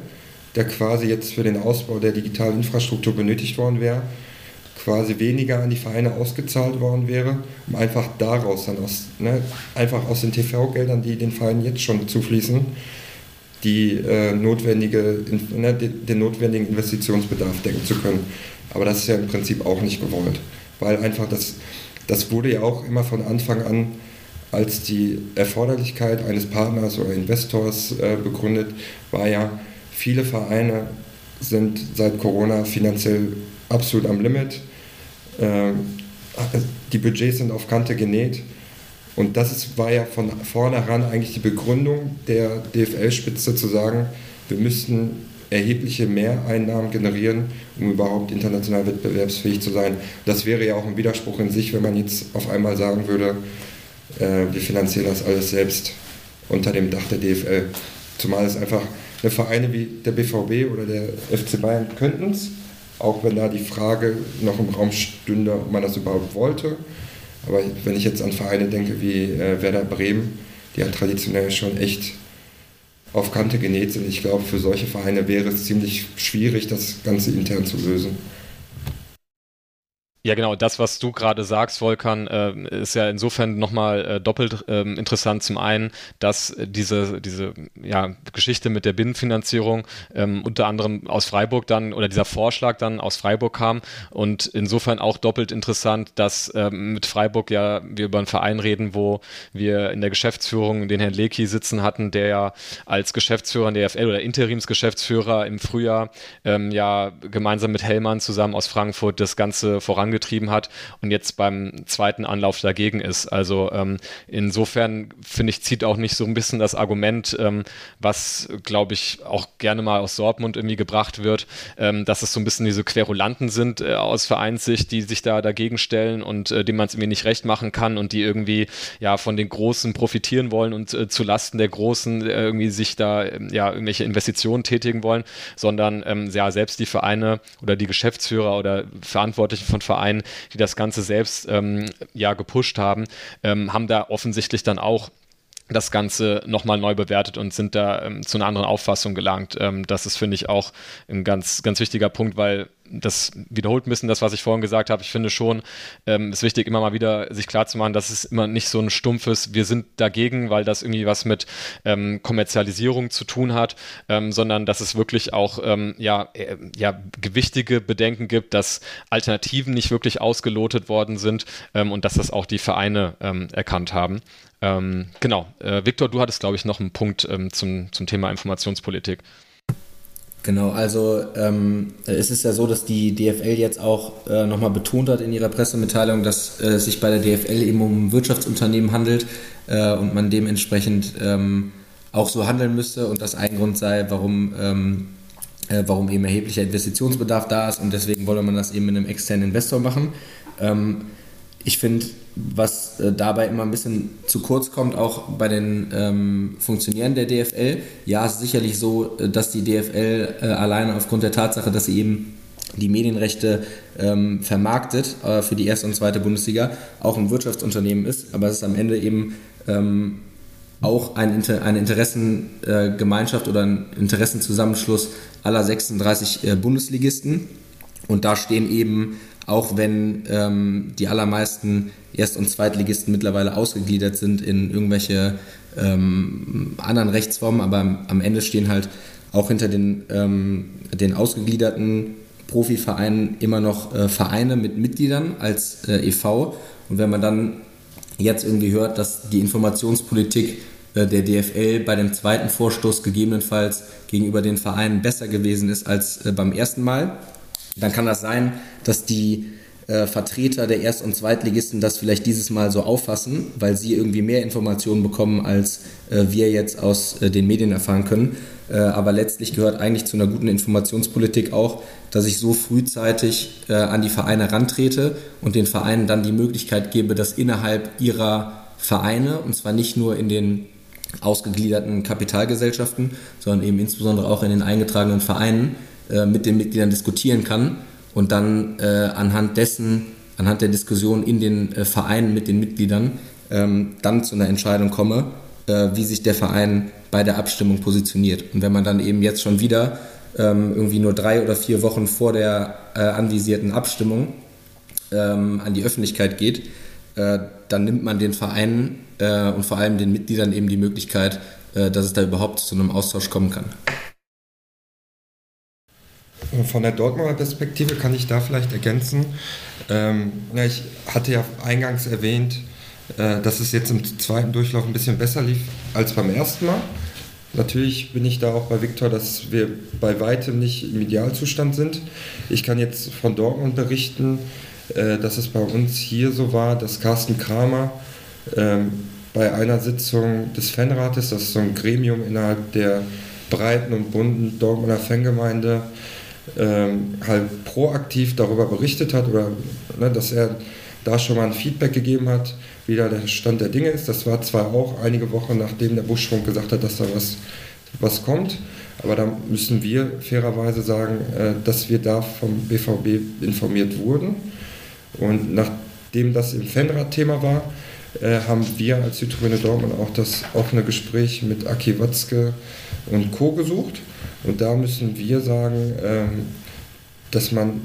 der quasi jetzt für den Ausbau der digitalen Infrastruktur benötigt worden wäre, quasi weniger an die Vereine ausgezahlt worden wäre, um einfach daraus dann aus, ne, einfach aus den TV-Geldern, die den Vereinen jetzt schon zufließen, die äh, notwendige, ne, den notwendigen Investitionsbedarf decken zu können. Aber das ist ja im Prinzip auch nicht gewollt, weil einfach das, das wurde ja auch immer von Anfang an als die Erforderlichkeit eines Partners oder Investors äh, begründet, war ja, viele Vereine sind seit Corona finanziell absolut am Limit. Ähm, die Budgets sind auf Kante genäht. Und das ist, war ja von vornherein eigentlich die Begründung der DFL-Spitze zu sagen, wir müssten erhebliche Mehreinnahmen generieren, um überhaupt international wettbewerbsfähig zu sein. Das wäre ja auch ein Widerspruch in sich, wenn man jetzt auf einmal sagen würde, äh, wir finanzieren das alles selbst unter dem Dach der DFL. Zumal es einfach eine Vereine wie der BVB oder der FC Bayern könnten es, auch wenn da die Frage noch im Raum stünde, ob man das überhaupt wollte. Aber wenn ich jetzt an Vereine denke wie äh, Werder Bremen, die ja traditionell schon echt auf Kante genäht sind, ich glaube, für solche Vereine wäre es ziemlich schwierig, das Ganze intern zu lösen. Ja, genau. Das, was du gerade sagst, Volkan, äh, ist ja insofern nochmal äh, doppelt äh, interessant. Zum einen, dass diese, diese ja, Geschichte mit der Binnenfinanzierung ähm, unter anderem aus Freiburg dann oder dieser Vorschlag dann aus Freiburg kam und insofern auch doppelt interessant, dass ähm, mit Freiburg ja wir über einen Verein reden, wo wir in der Geschäftsführung den Herrn Leki sitzen hatten, der ja als Geschäftsführer in der FL oder Interimsgeschäftsführer im Frühjahr ähm, ja gemeinsam mit Hellmann zusammen aus Frankfurt das Ganze vorangebracht vorangetrieben hat und jetzt beim zweiten Anlauf dagegen ist. Also ähm, insofern finde ich, zieht auch nicht so ein bisschen das Argument, ähm, was glaube ich auch gerne mal aus Dortmund irgendwie gebracht wird, ähm, dass es so ein bisschen diese Querulanten sind äh, aus Vereinssicht, die sich da dagegen stellen und äh, dem man es irgendwie nicht recht machen kann und die irgendwie ja von den Großen profitieren wollen und äh, zu Lasten der Großen äh, irgendwie sich da ähm, ja irgendwelche Investitionen tätigen wollen, sondern ähm, ja selbst die Vereine oder die Geschäftsführer oder Verantwortlichen von Vereinen Vereinen, die das Ganze selbst ähm, ja gepusht haben, ähm, haben da offensichtlich dann auch das Ganze nochmal neu bewertet und sind da ähm, zu einer anderen Auffassung gelangt. Ähm, das ist, finde ich, auch ein ganz, ganz wichtiger Punkt, weil das wiederholt ein bisschen das, was ich vorhin gesagt habe. Ich finde schon, ähm, ist wichtig, immer mal wieder sich klarzumachen, dass es immer nicht so ein stumpfes, wir sind dagegen, weil das irgendwie was mit ähm, Kommerzialisierung zu tun hat, ähm, sondern dass es wirklich auch ähm, ja, äh, ja, gewichtige Bedenken gibt, dass Alternativen nicht wirklich ausgelotet worden sind ähm, und dass das auch die Vereine ähm, erkannt haben. Ähm, genau. Äh, Viktor, du hattest, glaube ich, noch einen Punkt zum, zum Thema Informationspolitik. Genau, also ähm, es ist ja so, dass die DFL jetzt auch äh, nochmal betont hat in ihrer Pressemitteilung, dass äh, es sich bei der DFL eben um Wirtschaftsunternehmen handelt äh, und man dementsprechend ähm, auch so handeln müsste und das ein Grund sei, warum, ähm, äh, warum eben erheblicher Investitionsbedarf da ist und deswegen wolle man das eben mit einem externen Investor machen. Ähm, ich finde, was äh, dabei immer ein bisschen zu kurz kommt, auch bei den ähm, Funktionären der DFL. Ja, es ist sicherlich so, äh, dass die DFL äh, alleine aufgrund der Tatsache, dass sie eben die Medienrechte ähm, vermarktet äh, für die erste und zweite Bundesliga, auch ein Wirtschaftsunternehmen ist, aber es ist am Ende eben ähm, auch ein eine Interessengemeinschaft oder ein Interessenzusammenschluss aller 36 äh, Bundesligisten. Und da stehen eben auch wenn ähm, die allermeisten Erst- und Zweitligisten mittlerweile ausgegliedert sind in irgendwelche ähm, anderen Rechtsformen, aber am, am, Ende stehen halt auch hinter den, ähm, den ausgegliederten Profivereinen immer noch äh, Vereine mit Mitgliedern als äh, e.V. Und wenn man dann jetzt irgendwie hört, dass die Informationspolitik äh, der DFL bei dem zweiten Vorstoß gegebenenfalls gegenüber den Vereinen besser gewesen ist als äh, beim ersten Mal, dann kann das sein, dass die äh, Vertreter der Erst- und Zweitligisten das vielleicht dieses Mal so auffassen, weil sie irgendwie mehr Informationen bekommen, als äh, wir jetzt aus äh, den Medien erfahren können. Äh, aber letztlich gehört eigentlich zu einer guten Informationspolitik auch, dass ich so frühzeitig äh, an die Vereine rantrete und den Vereinen dann die Möglichkeit gebe, dass innerhalb ihrer Vereine, und zwar nicht nur in den ausgegliederten Kapitalgesellschaften, sondern eben insbesondere auch in den eingetragenen Vereinen, äh, mit den Mitgliedern diskutieren kann und dann äh, anhand dessen, anhand der Diskussion in den äh, Vereinen mit den Mitgliedern ähm, dann zu einer Entscheidung komme, äh, wie sich der Verein bei der Abstimmung positioniert. Und wenn man dann eben jetzt schon wieder ähm, irgendwie nur drei oder vier Wochen vor der äh, anvisierten Abstimmung ähm, an die Öffentlichkeit geht, dann nimmt man den Vereinen und vor allem den Mitgliedern eben die Möglichkeit, dass es da überhaupt zu einem Austausch kommen kann. Von der Dortmunder Perspektive kann ich da vielleicht ergänzen. Ähm, ja, ich hatte ja eingangs erwähnt, äh, dass es jetzt im zweiten Durchlauf ein bisschen besser lief als beim ersten Mal. Natürlich bin ich da auch bei Viktor, dass wir bei weitem nicht im Idealzustand sind. Ich kann jetzt von Dortmund berichten, äh, dass es bei uns hier so war, dass Carsten Kramer ähm, bei einer Sitzung des Fanrates, das ist so ein Gremium innerhalb der breiten und bunten Dortmunder Fangemeinde ähm, halt proaktiv darüber berichtet hat oder ne, dass er da schon mal ein Feedback gegeben hat, wie da der Stand der Dinge ist. Das war zwar auch einige Wochen nachdem der Buschfunk gesagt hat, dass da was, was kommt, aber da müssen wir fairerweise sagen, äh, dass wir da vom BVB informiert wurden. Und nachdem das im Fanrad Thema war, äh, haben wir als Südtribüne Dortmund auch das offene Gespräch mit Aki Watzke und Co. gesucht. Und da müssen wir sagen, ähm, dass man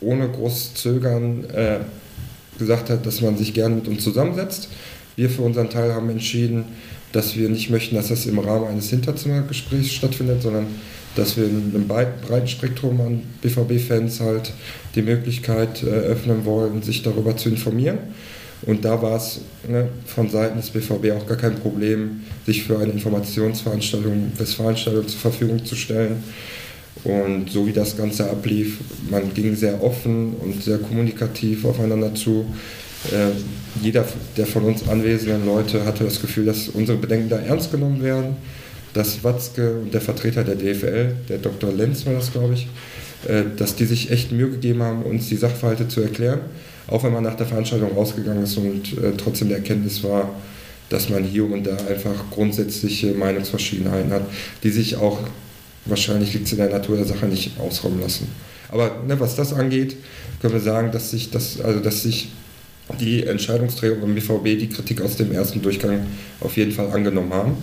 ohne großes Zögern äh, gesagt hat, dass man sich gerne mit uns zusammensetzt. Wir für unseren Teil haben entschieden, dass wir nicht möchten, dass das im Rahmen eines Hinterzimmergesprächs stattfindet, sondern dass wir in einem breiten Spektrum an BVB-Fans halt die Möglichkeit eröffnen wollen, sich darüber zu informieren. Und da war es ne, von Seiten des BVB auch gar kein Problem, sich für eine Informationsveranstaltung, Westfalenstadion zur Verfügung zu stellen. Und so wie das Ganze ablief, man ging sehr offen und sehr kommunikativ aufeinander zu. Äh, jeder der von uns anwesenden Leute hatte das Gefühl, dass unsere Bedenken da ernst genommen werden. Dass Watzke und der Vertreter der DFL, der Dr. Lenz war das, glaube ich, äh, dass die sich echt Mühe gegeben haben, uns die Sachverhalte zu erklären. Auch wenn man nach der Veranstaltung rausgegangen ist und äh, trotzdem der Erkenntnis war, dass man hier und da einfach grundsätzliche Meinungsverschiedenheiten hat, die sich auch wahrscheinlich liegt es in der Natur der Sache nicht ausräumen lassen. Aber ne, was das angeht, können wir sagen, dass sich, das, also dass sich die Entscheidungsträger beim BVB die Kritik aus dem ersten Durchgang auf jeden Fall angenommen haben.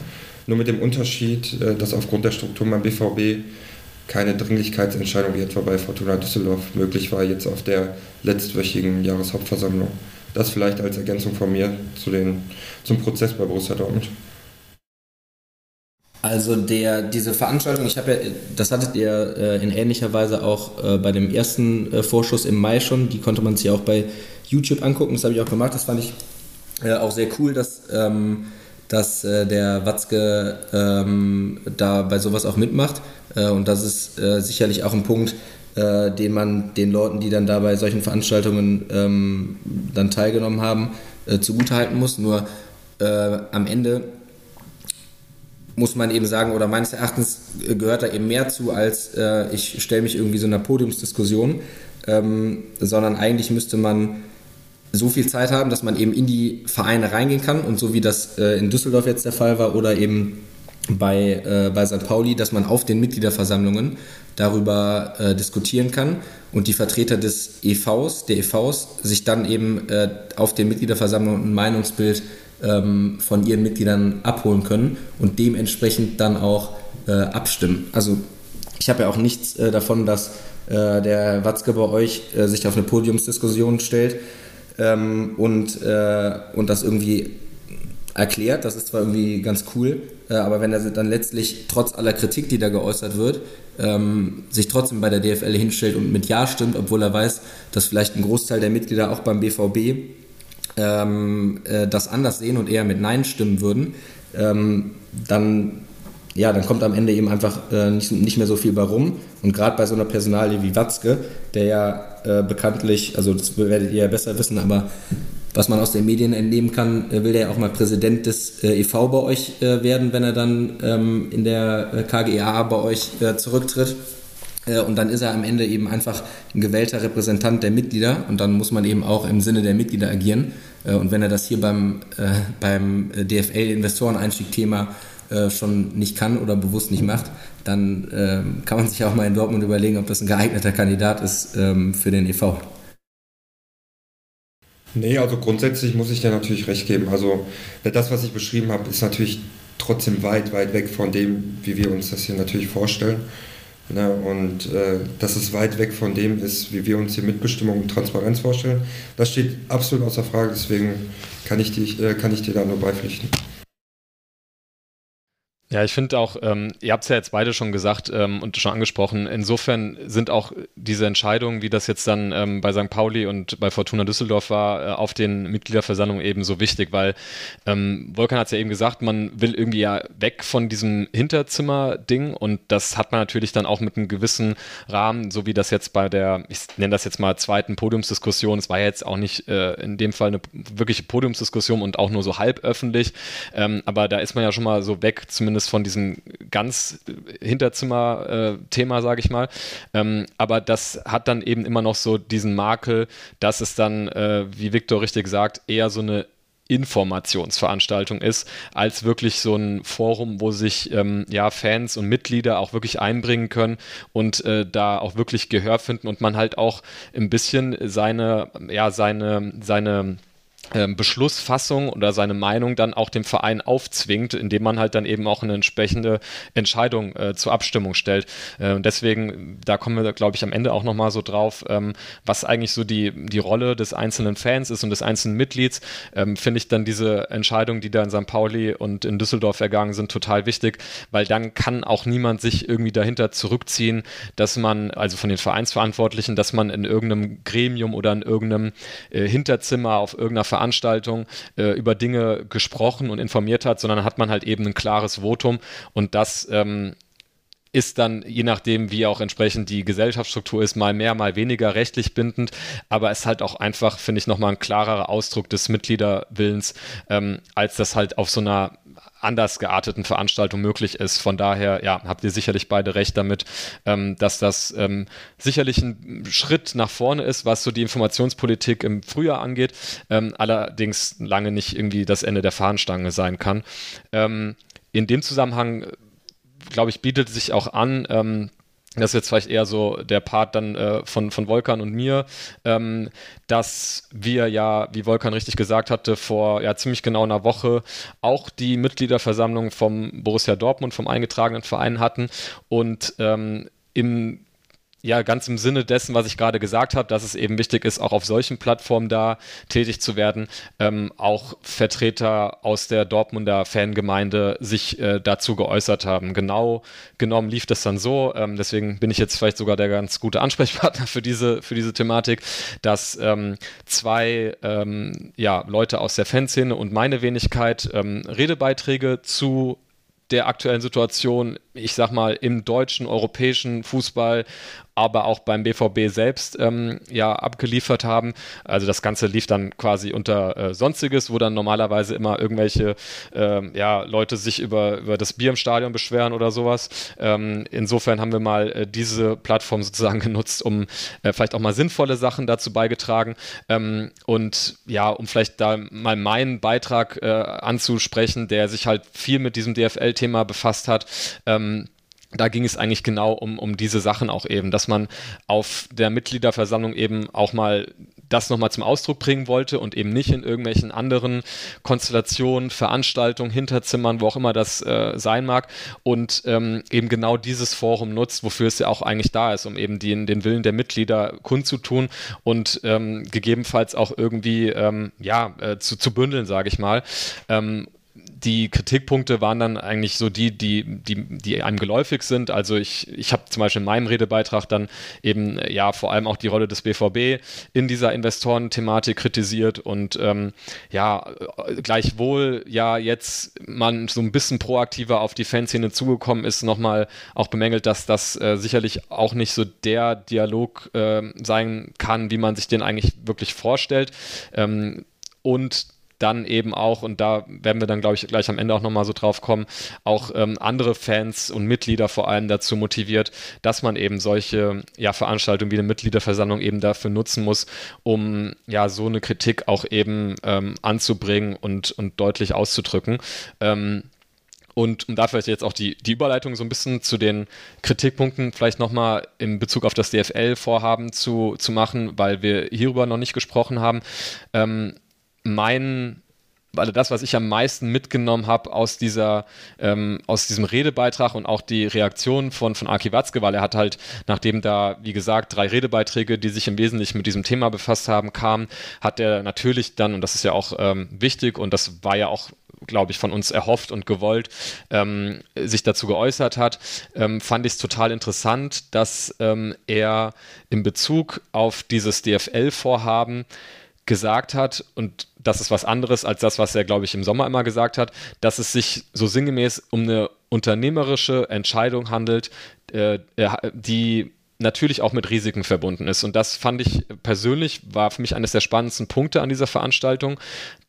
Nur mit dem Unterschied, äh, dass aufgrund der Struktur beim BVB keine Dringlichkeitsentscheidung wie etwa bei Fortuna Düsseldorf möglich war, jetzt auf der letztwöchigen Jahreshauptversammlung. Das vielleicht als Ergänzung von mir zu den, zum Prozess bei Borussia Dortmund. Also der, diese Veranstaltung, ich habe ja, das hattet ihr äh, in ähnlicher Weise auch äh, bei dem ersten äh, Vorschuss im Mai schon, die konnte man sich auch bei YouTube angucken, das habe ich auch gemacht, das fand ich äh, auch sehr cool, dass, ähm, dass äh, der Watzke ähm, da bei sowas auch mitmacht. Äh, und das ist sicherlich auch ein Punkt, den man den Leuten, die dann da bei solchen Veranstaltungen ähm, dann teilgenommen haben, zugutehalten muss, nur am Ende muss man eben sagen, oder meines Erachtens gehört da eben mehr zu, als äh, ich stelle mich irgendwie so einer Podiumsdiskussion, ähm, sondern eigentlich müsste man so viel Zeit haben, dass man eben in die Vereine reingehen kann und so wie das äh, in Düsseldorf jetzt der Fall war oder eben bei, äh, bei St. Pauli, dass man auf den Mitgliederversammlungen darüber äh, diskutieren kann und die Vertreter des EVs, der EVs, sich dann eben äh, auf den Mitgliederversammlungen ein Meinungsbild ähm, von ihren Mitgliedern abholen können und dementsprechend dann auch äh, abstimmen. Also ich habe ja auch nichts äh, davon, dass äh, der Watzke bei euch sich auf eine Podiumsdiskussion stellt ähm, und, äh, und das irgendwie erklärt. Das ist zwar irgendwie ganz cool, äh, aber wenn er dann letztlich trotz aller Kritik, die da geäußert wird, ähm, sich trotzdem bei der DFL hinstellt und mit Ja stimmt, obwohl er weiß, dass vielleicht ein Großteil der Mitglieder auch beim BVB ähm, äh, das anders sehen und eher mit Nein stimmen würden, ähm, dann, ja, dann kommt am Ende eben einfach äh, nicht, nicht, mehr so viel bei rum. Und gerade bei so einer Personalie wie Watzke, der ja äh, bekanntlich, also das werdet ihr ja besser wissen, aber was man aus den Medien entnehmen kann, äh, will er ja auch mal Präsident des äh, EV bei euch äh, werden, wenn er dann ähm, in der KGA bei euch zurücktritt. Und dann ist er am Ende eben einfach ein gewählter Repräsentant der Mitglieder und dann muss man eben auch im Sinne der Mitglieder agieren. Und wenn er das hier beim, beim DFL-Investoreneinstieg-Thema schon nicht kann oder bewusst nicht macht, dann äh, kann man sich auch mal in Dortmund überlegen, ob das ein geeigneter Kandidat ist ähm, für den EV. Nee, also grundsätzlich muss ich dir natürlich recht geben. Also das, was ich beschrieben habe, ist natürlich trotzdem weit, weit weg von dem, wie wir uns das hier natürlich vorstellen. Ne, und äh, dass es weit weg von dem ist, wie wir uns hier Mitbestimmung und Transparenz vorstellen, das steht absolut außer Frage. Deswegen kann ich, dich, äh, kann ich dir da nur beipflichten. Ja, ich finde auch, ähm, ihr habt es ja jetzt beide schon gesagt ähm, und schon angesprochen, insofern sind auch diese Entscheidungen, wie das jetzt dann ähm, bei St. Pauli und bei Fortuna Düsseldorf war, äh, auf den Mitgliederversammlungen eben so wichtig, weil ähm, Volkan hat es ja eben gesagt, man will irgendwie ja weg von diesem Hinterzimmer-Ding und das hat man natürlich dann auch mit einem gewissen Rahmen, so wie das jetzt bei der, ich nenne das jetzt mal zweiten Podiumsdiskussion, es war ja jetzt auch nicht äh, in dem Fall eine wirkliche Podiumsdiskussion und auch nur so halb öffentlich, ähm, aber da ist man ja schon mal so weg, zumindest zumindest von diesem ganz Hinterzimmer-Thema, äh, sage ich mal. Ähm, aber das hat dann eben immer noch so diesen Makel, dass es dann, äh, wie Viktor richtig sagt, eher so eine Informationsveranstaltung ist, als wirklich so ein Forum, wo sich ähm, ja Fans und Mitglieder auch wirklich einbringen können und äh, da auch wirklich Gehör finden und man halt auch ein bisschen seine, ja, seine, seine Beschlussfassung oder seine Meinung dann auch dem Verein aufzwingt, indem man halt dann eben auch eine entsprechende Entscheidung äh, zur Abstimmung stellt. Äh, und deswegen, da kommen wir, glaube ich, am Ende auch nochmal so drauf, ähm, was eigentlich so die, die Rolle des einzelnen Fans ist und des einzelnen Mitglieds, ähm, finde ich dann diese Entscheidungen, die da in St. Pauli und in Düsseldorf ergangen sind, total wichtig, weil dann kann auch niemand sich irgendwie dahinter zurückziehen, dass man, also von den Vereinsverantwortlichen, dass man in irgendeinem Gremium oder in irgendeinem äh, Hinterzimmer auf irgendeiner Veranstaltung äh, über Dinge gesprochen und informiert hat, sondern hat man halt eben ein klares Votum und das ähm, ist dann, je nachdem, wie auch entsprechend die Gesellschaftsstruktur ist, mal mehr, mal weniger rechtlich bindend. Aber es ist halt auch einfach, finde ich, nochmal ein klarerer Ausdruck des Mitgliederwillens, ähm, als das halt auf so einer anders gearteten Veranstaltung möglich ist. Von daher, ja, habt ihr sicherlich beide recht damit, ähm, dass das ähm, sicherlich ein Schritt nach vorne ist, was so die Informationspolitik im Frühjahr angeht, ähm, allerdings lange nicht irgendwie das Ende der Fahnenstange sein kann. Ähm, in dem Zusammenhang, glaube ich, bietet sich auch an, ähm, das ist jetzt vielleicht eher so der Part dann äh, von, von Volkan und mir, ähm, dass wir ja, wie Volkan richtig gesagt hatte, vor ja ziemlich genau einer Woche auch die Mitgliederversammlung vom Borussia Dortmund, vom eingetragenen Verein hatten und ähm, im ja, ganz im Sinne dessen, was ich gerade gesagt habe, dass es eben wichtig ist, auch auf solchen Plattformen da tätig zu werden, ähm, auch Vertreter aus der Dortmunder Fangemeinde sich äh, dazu geäußert haben. Genau genommen lief das dann so, ähm, deswegen bin ich jetzt vielleicht sogar der ganz gute Ansprechpartner für diese, für diese Thematik, dass ähm, zwei ähm, ja, Leute aus der Fanszene und meine Wenigkeit ähm, Redebeiträge zu der aktuellen Situation, ich sag mal, im deutschen, europäischen Fußball aber auch beim BVB selbst ähm, ja abgeliefert haben. Also das Ganze lief dann quasi unter äh, Sonstiges, wo dann normalerweise immer irgendwelche äh, ja, Leute sich über, über das Bier im Stadion beschweren oder sowas. Ähm, insofern haben wir mal äh, diese Plattform sozusagen genutzt, um äh, vielleicht auch mal sinnvolle Sachen dazu beigetragen. Ähm, und ja, um vielleicht da mal meinen Beitrag äh, anzusprechen, der sich halt viel mit diesem DFL-Thema befasst hat. Ähm, da ging es eigentlich genau um, um diese Sachen auch eben, dass man auf der Mitgliederversammlung eben auch mal das nochmal zum Ausdruck bringen wollte und eben nicht in irgendwelchen anderen Konstellationen, Veranstaltungen, Hinterzimmern, wo auch immer das äh, sein mag und ähm, eben genau dieses Forum nutzt, wofür es ja auch eigentlich da ist, um eben den, den Willen der Mitglieder kundzutun und ähm, gegebenenfalls auch irgendwie ähm, ja, äh, zu, zu bündeln, sage ich mal. Die Kritikpunkte waren dann eigentlich so die, die, die, die einem geläufig sind. Also ich, ich habe zum Beispiel in meinem Redebeitrag dann eben ja vor allem auch die Rolle des BVB in dieser Investorenthematik kritisiert und ähm, ja, gleichwohl ja jetzt man so ein bisschen proaktiver auf die Fanszene zugekommen ist, nochmal auch bemängelt, dass das äh, sicherlich auch nicht so der Dialog äh, sein kann, wie man sich den eigentlich wirklich vorstellt. Ähm, und dann eben auch, und da werden wir dann, glaube ich, gleich am Ende auch nochmal so drauf kommen, auch ähm, andere Fans und Mitglieder vor allem dazu motiviert, dass man eben solche ja, Veranstaltungen wie eine Mitgliederversammlung eben dafür nutzen muss, um ja so eine Kritik auch eben ähm, anzubringen und, und deutlich auszudrücken. Ähm, und um dafür jetzt auch die, die Überleitung so ein bisschen zu den Kritikpunkten vielleicht nochmal in Bezug auf das DFL-Vorhaben zu, zu machen, weil wir hierüber noch nicht gesprochen haben. Ähm, mein also das, was ich am meisten mitgenommen habe aus dieser, ähm, aus diesem Redebeitrag und auch die Reaktion von, von Aki Watzke, weil er hat halt, nachdem da, wie gesagt, drei Redebeiträge, die sich im Wesentlichen mit diesem Thema befasst haben, kamen, hat er natürlich dann, und das ist ja auch ähm, wichtig und das war ja auch glaube ich, von uns erhofft und gewollt, ähm, sich dazu geäußert hat, ähm, fand ich es total interessant, dass ähm, er in Bezug auf dieses DFL-Vorhaben gesagt hat, und das ist was anderes als das, was er, glaube ich, im Sommer immer gesagt hat, dass es sich so sinngemäß um eine unternehmerische Entscheidung handelt, äh, die natürlich auch mit Risiken verbunden ist. Und das fand ich persönlich, war für mich eines der spannendsten Punkte an dieser Veranstaltung,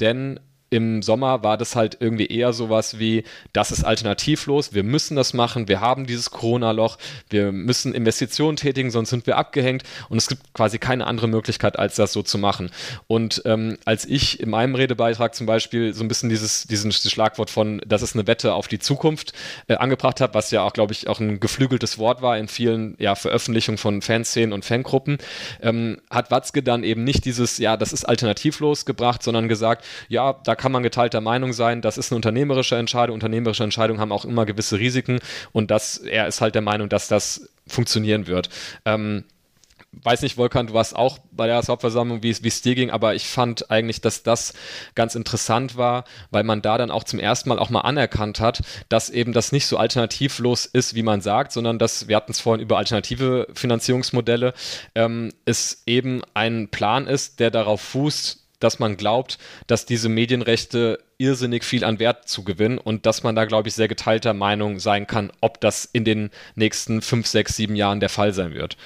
denn im Sommer war das halt irgendwie eher sowas wie, das ist alternativlos, wir müssen das machen, wir haben dieses Corona-Loch, wir müssen Investitionen tätigen, sonst sind wir abgehängt und es gibt quasi keine andere Möglichkeit, als das so zu machen. Und ähm, als ich in meinem Redebeitrag zum Beispiel so ein bisschen dieses, diesen Schlagwort von, das ist eine Wette auf die Zukunft äh, angebracht habe, was ja auch, glaube ich, auch ein geflügeltes Wort war in vielen ja, Veröffentlichungen von Fanszenen und Fangruppen, ähm, hat Watzke dann eben nicht dieses, ja, das ist alternativlos gebracht, sondern gesagt, ja, da kann man geteilter Meinung sein, das ist eine unternehmerische Entscheidung. Unternehmerische Entscheidungen haben auch immer gewisse Risiken und das, er ist halt der Meinung, dass das funktionieren wird. Ähm, weiß nicht, Volkan, du warst auch bei der Hauptversammlung, wie es dir ging, aber ich fand eigentlich, dass das ganz interessant war, weil man da dann auch zum ersten Mal auch mal anerkannt hat, dass eben das nicht so alternativlos ist, wie man sagt, sondern dass, wir hatten es vorhin über alternative Finanzierungsmodelle, ähm, es eben ein Plan ist, der darauf fußt, dass man glaubt, dass diese Medienrechte irrsinnig viel an Wert zu gewinnen und dass man da, glaube ich, sehr geteilter Meinung sein kann, ob das in den nächsten fünf, sechs, sieben Jahren der Fall sein wird.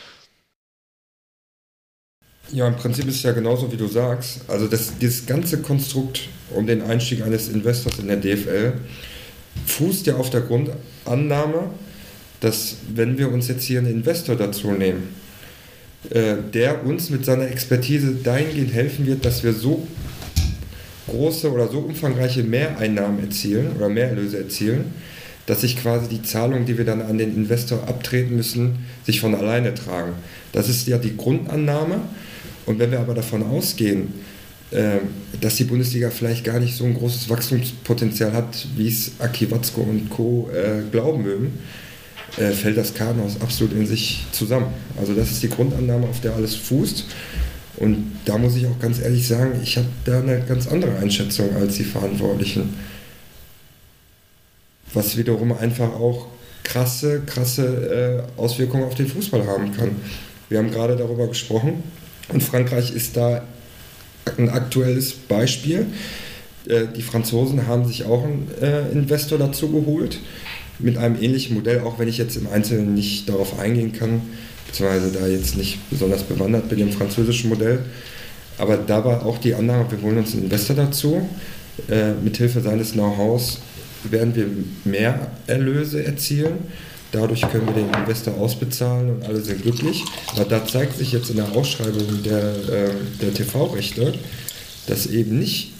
Ja, im Prinzip ist es ja genauso, wie du sagst. Also das, dieses ganze Konstrukt um den Einstieg eines Investors in der DFL fußt ja auf der Grundannahme, dass wenn wir uns jetzt hier einen Investor dazu nehmen, äh, der uns mit seiner Expertise dahingehend helfen wird, dass wir so große oder so umfangreiche Mehreinnahmen erzielen oder Mehrerlöse erzielen, dass sich quasi die Zahlungen, die wir dann an den Investor abtreten müssen, sich von alleine tragen. Das ist ja die Grundannahme. Und wenn wir aber davon ausgehen, äh, dass die Bundesliga vielleicht gar nicht so ein großes Wachstumspotenzial hat, wie es Aki Watzko und Co. Äh, glauben mögen, äh, fällt das Kartenhaus absolut in sich zusammen. Also das ist die Grundannahme, auf der alles fußt. Und da muss ich auch ganz ehrlich sagen, ich habe da eine ganz andere Einschätzung als die Verantwortlichen. Was wiederum einfach auch krasse, krasse Auswirkungen auf den Fußball haben kann. Wir haben gerade darüber gesprochen, und Frankreich ist da ein aktuelles Beispiel. Äh, die Franzosen haben sich auch einen äh, Investor dazu geholt mit einem ähnlichen Modell, auch wenn ich jetzt im Einzelnen nicht darauf eingehen kann, beziehungsweise da jetzt nicht besonders bewandert bin im französischen Modell. Aber da war auch die Annahme, wir holen uns einen Investor dazu. Äh, mithilfe seines Know-hows werden wir mehr Erlöse erzielen Dadurch können wir den Investor ausbezahlen und alle sind glücklich. Aber da zeigt sich jetzt in der Ausschreibung der, äh, der TV-Rechte, dass eben nicht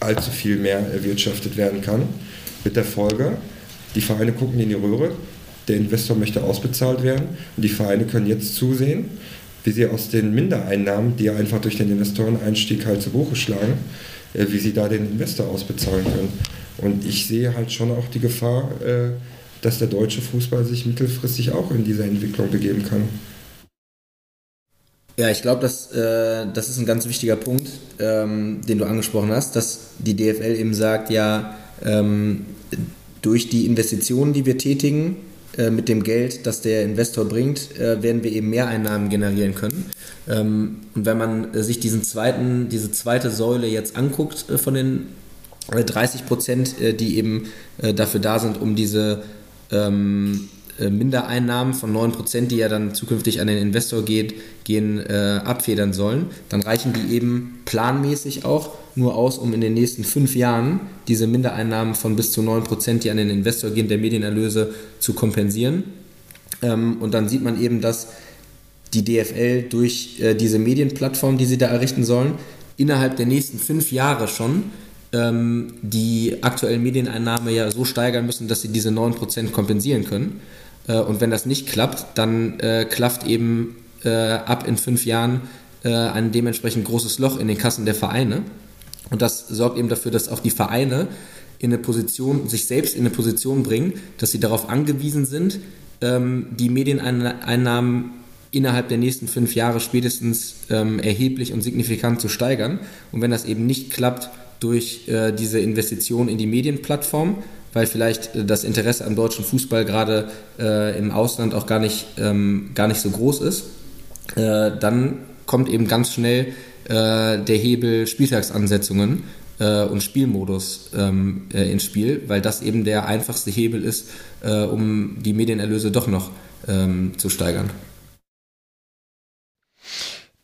allzu viel mehr erwirtschaftet werden kann. Mit der Folge, die Vereine gucken in die Röhre, der Investor möchte ausbezahlt werden und die Vereine können jetzt zusehen, wie sie aus den Mindereinnahmen, die einfach durch den Investoreneinstieg halt zu Buche schlagen, äh, wie sie da den Investor ausbezahlen können. Und ich sehe halt schon auch die Gefahr, äh, dass der deutsche Fußball sich mittelfristig auch in diese Entwicklung begeben kann. Ja, ich glaube, das, äh, das ist ein ganz wichtiger Punkt, ähm, den du angesprochen hast, dass die DFL eben sagt, ja, ähm, durch die Investitionen, die wir tätigen, äh, mit dem Geld, das der Investor bringt, äh, werden wir eben Mehreinnahmen generieren können. Ähm, und wenn man sich diesen zweiten, diese zweite Säule jetzt anguckt äh, von den 30 Prozent, äh, die eben äh, dafür da sind, um diese ähm, äh, Mindereinnahmen von 9%, die ja dann zukünftig an den Investor geht, gehen, äh, abfedern sollen, dann reichen die eben planmäßig auch nur aus, um in den nächsten fünf Jahren diese Mindereinnahmen von bis zu 9%, die an den Investor gehen, der Medienerlöse zu kompensieren. Ähm, und dann sieht man eben, dass die DFL durch äh, diese Medienplattform, die sie da errichten sollen, innerhalb der nächsten fünf Jahre schon ähm, die aktuellen Medieneinnahme ja so steigern müssen, dass sie diese 9% kompensieren können. Äh, und wenn das nicht klappt, dann äh, klafft eben ab in fünf Jahren ein dementsprechend großes Loch in den Kassen der Vereine. Und das sorgt eben dafür, dass auch die Vereine in eine Position, sich selbst in eine Position bringen, dass sie darauf angewiesen sind, ähm, die Medieneinnahmen innerhalb der nächsten fünf Jahre spätestens ähm, erheblich und signifikant zu steigern. Und wenn das eben nicht klappt, durch äh, diese Investition in die Medienplattform, weil vielleicht äh, das Interesse am deutschen Fußball gerade äh, im Ausland auch gar nicht, ähm, gar nicht so groß ist, dann kommt eben ganz schnell der Hebel Spieltagsansetzungen äh, und Spielmodus ähm, ins Spiel, weil das eben der einfachste Hebel ist, um die Medienerlöse doch noch ähm, zu steigern.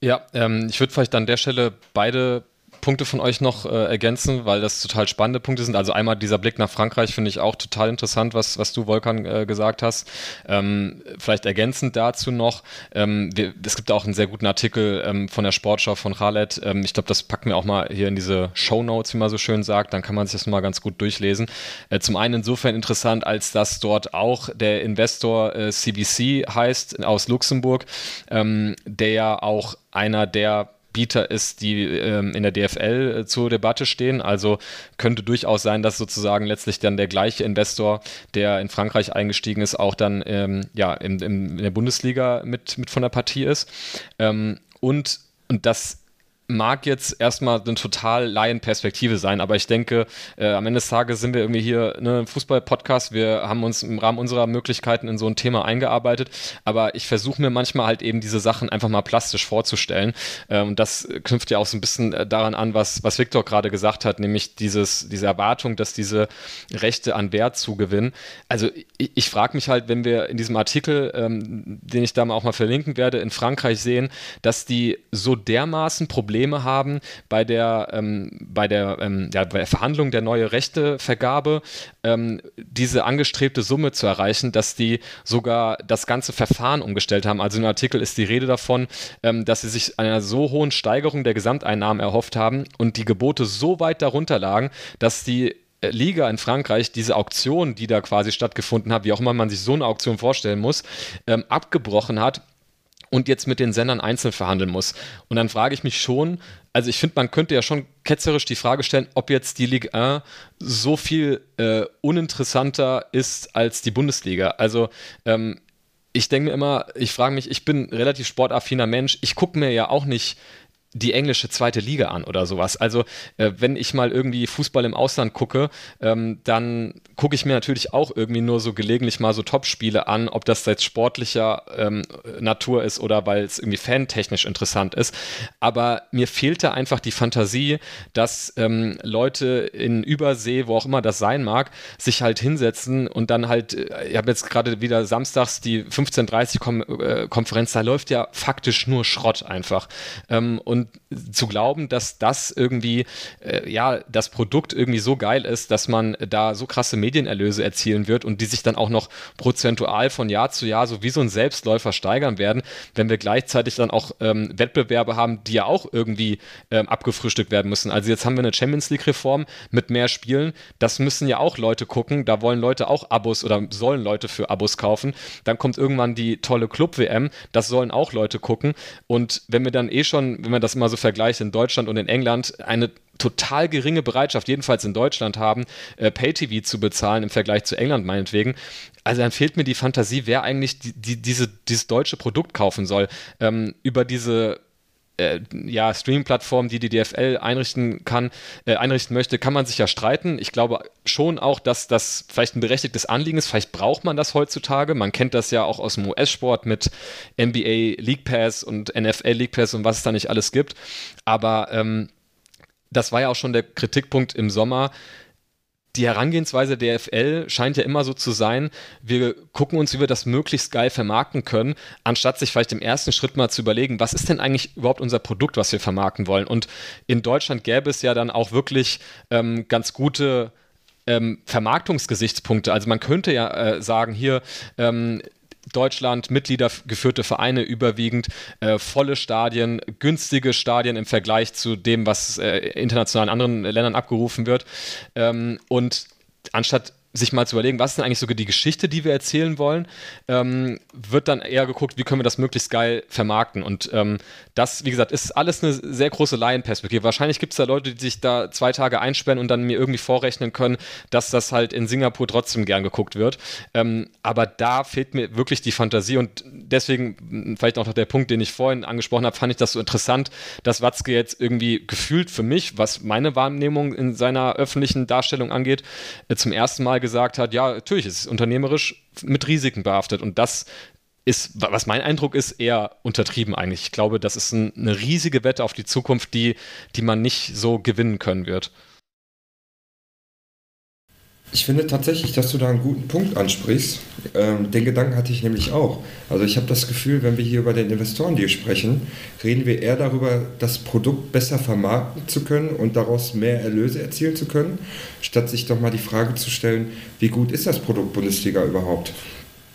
Ja, ähm, ich würde vielleicht an der Stelle beide Punkte von euch noch äh, ergänzen, weil das total spannende Punkte sind. Also einmal dieser Blick nach Frankreich finde ich auch total interessant, was, was du, Volkan, äh, gesagt hast. Ähm, vielleicht ergänzend dazu noch, ähm, wir, es gibt auch einen sehr guten Artikel ähm, von der Sportschau von Khaled. Ähm, ich glaube, das packen wir auch mal hier in diese Show Notes, wie man so schön sagt. Dann kann man sich das mal ganz gut durchlesen. Äh, zum einen insofern interessant, als dass dort auch der Investor äh, CBC heißt aus Luxemburg, ähm, der ja auch einer der Bieter ist, die ähm, in der DFL äh, zur Debatte stehen. Also könnte durchaus sein, dass sozusagen letztlich dann der gleiche Investor, der in Frankreich eingestiegen ist, auch dann ähm, ja, in, in, der Bundesliga mit, mit von der Partie ist. Ähm, und, und das mag jetzt erstmal eine total Laienperspektive sein, aber ich denke, äh, am Ende des Tages sind wir irgendwie hier ne, Fußball-Podcast. Wir haben uns im Rahmen unserer Möglichkeiten in so ein Thema eingearbeitet, aber ich versuche mir manchmal halt eben diese Sachen einfach mal plastisch vorzustellen. Äh, und das knüpft ja auch so ein bisschen äh, daran an, was, was Viktor gerade gesagt hat, nämlich dieses, diese Erwartung, dass diese Rechte an Wert zugewinnen. Also ich, ich frage mich halt, wenn wir in diesem Artikel, ähm, den ich da mal auch mal verlinken werde, in Frankreich sehen, dass die so dermaßen Probleme Probleme haben bei der, ähm, bei der, ähm, ja, bei der Verhandlung der neue Rechtevergabe, ähm, diese angestrebte Summe zu erreichen, dass die sogar das ganze Verfahren umgestellt haben. Also im Artikel ist die Rede davon, ähm, dass sie sich einer so hohen Steigerung der Gesamteinnahmen erhofft haben und die Gebote so weit darunter lagen, dass die äh, Liga in Frankreich diese Auktion, die da quasi stattgefunden hat, wie auch immer man sich so eine Auktion vorstellen muss, ähm, abgebrochen hat und jetzt mit den Sendern einzeln verhandeln muss. Und dann frage ich mich schon, also ich finde, man könnte ja schon ketzerisch die Frage stellen, ob jetzt die Ligue 1 so viel äh, uninteressanter ist als die Bundesliga. Also ähm, ich denke mir immer, ich frage mich, ich bin relativ sportaffiner Mensch, ich gucke mir ja auch nicht die englische zweite Liga an oder sowas. Also äh, wenn ich mal irgendwie Fußball im Ausland gucke, ähm, dann gucke ich mir natürlich auch irgendwie nur so gelegentlich mal so Top-Spiele an, ob das jetzt sportlicher ähm, Natur ist oder weil es irgendwie fantechnisch interessant ist. Aber mir fehlte einfach die Fantasie, dass ähm, Leute in Übersee, wo auch immer das sein mag, sich halt hinsetzen und dann halt, äh, ich habe jetzt gerade wieder samstags die 15.30 Kom äh, Konferenz, da läuft ja faktisch nur Schrott einfach. Ähm, und zu glauben, dass das irgendwie, äh, ja, das Produkt irgendwie so geil ist, dass man da so krasse Medienerlöse erzielen wird und die sich dann auch noch prozentual von Jahr zu Jahr so wie so ein Selbstläufer steigern werden, wenn wir gleichzeitig dann auch ähm, Wettbewerbe haben, die ja auch irgendwie ähm, abgefrühstückt werden müssen. Also jetzt haben wir eine Champions League-Reform mit mehr Spielen. Das müssen ja auch Leute gucken. Da wollen Leute auch Abos oder sollen Leute für Abos kaufen. Dann kommt irgendwann die tolle Club-WM. Das sollen auch Leute gucken. Und wenn wir dann eh schon, wenn wir das mal so vergleicht in Deutschland und in England, eine total geringe Bereitschaft, jedenfalls in Deutschland haben, äh, Pay-TV zu bezahlen im Vergleich zu England meinetwegen. Also dann fehlt mir die Fantasie, wer eigentlich die, die, diese, dieses deutsche Produkt kaufen soll. Ähm, über diese äh, ja, Streaming-Plattform, die die DFL einrichten kann, äh, einrichten möchte, kann man sich ja streiten. Ich glaube schon auch, dass das vielleicht ein berechtigtes Anliegen ist. Vielleicht braucht man das heutzutage. Man kennt das ja auch aus dem US-Sport mit NBA League Pass und NFL League Pass und was es da nicht alles gibt. Aber ähm, das war ja auch schon der Kritikpunkt im Sommer die Herangehensweise der FL scheint ja immer so zu sein, wir gucken uns, wie wir das möglichst geil vermarkten können, anstatt sich vielleicht im ersten Schritt mal zu überlegen, was ist denn eigentlich überhaupt unser Produkt, was wir vermarkten wollen. Und in Deutschland gäbe es ja dann auch wirklich ähm, ganz gute ähm, Vermarktungsgesichtspunkte. Also man könnte ja äh, sagen, hier, ähm, Deutschland Mitgliedergeführte Vereine überwiegend, äh, volle Stadien, günstige Stadien im Vergleich zu dem, was äh, international in anderen Ländern abgerufen wird. Ähm, und anstatt sich mal zu überlegen, was ist denn eigentlich sogar die Geschichte, die wir erzählen wollen, ähm, wird dann eher geguckt, wie können wir das möglichst geil vermarkten. Und ähm, das, wie gesagt, ist alles eine sehr große Laienperspektive. Wahrscheinlich gibt es da Leute, die sich da zwei Tage einsperren und dann mir irgendwie vorrechnen können, dass das halt in Singapur trotzdem gern geguckt wird. Ähm, aber da fehlt mir wirklich die Fantasie und deswegen, vielleicht auch noch der Punkt, den ich vorhin angesprochen habe, fand ich das so interessant, dass Watzke jetzt irgendwie gefühlt für mich, was meine Wahrnehmung in seiner öffentlichen Darstellung angeht, äh, zum ersten Mal gesagt gesagt hat, ja, natürlich ist es unternehmerisch mit Risiken behaftet und das ist, was mein Eindruck ist, eher untertrieben eigentlich. Ich glaube, das ist ein, eine riesige Wette auf die Zukunft, die, die man nicht so gewinnen können wird. Ich finde tatsächlich, dass du da einen guten Punkt ansprichst. Ähm, den Gedanken hatte ich nämlich auch. Also ich habe das Gefühl, wenn wir hier über den Investorendeal sprechen, reden wir eher darüber, das Produkt besser vermarkten zu können und daraus mehr Erlöse erzielen zu können, statt sich doch mal die Frage zu stellen, wie gut ist das Produkt Bundesliga überhaupt?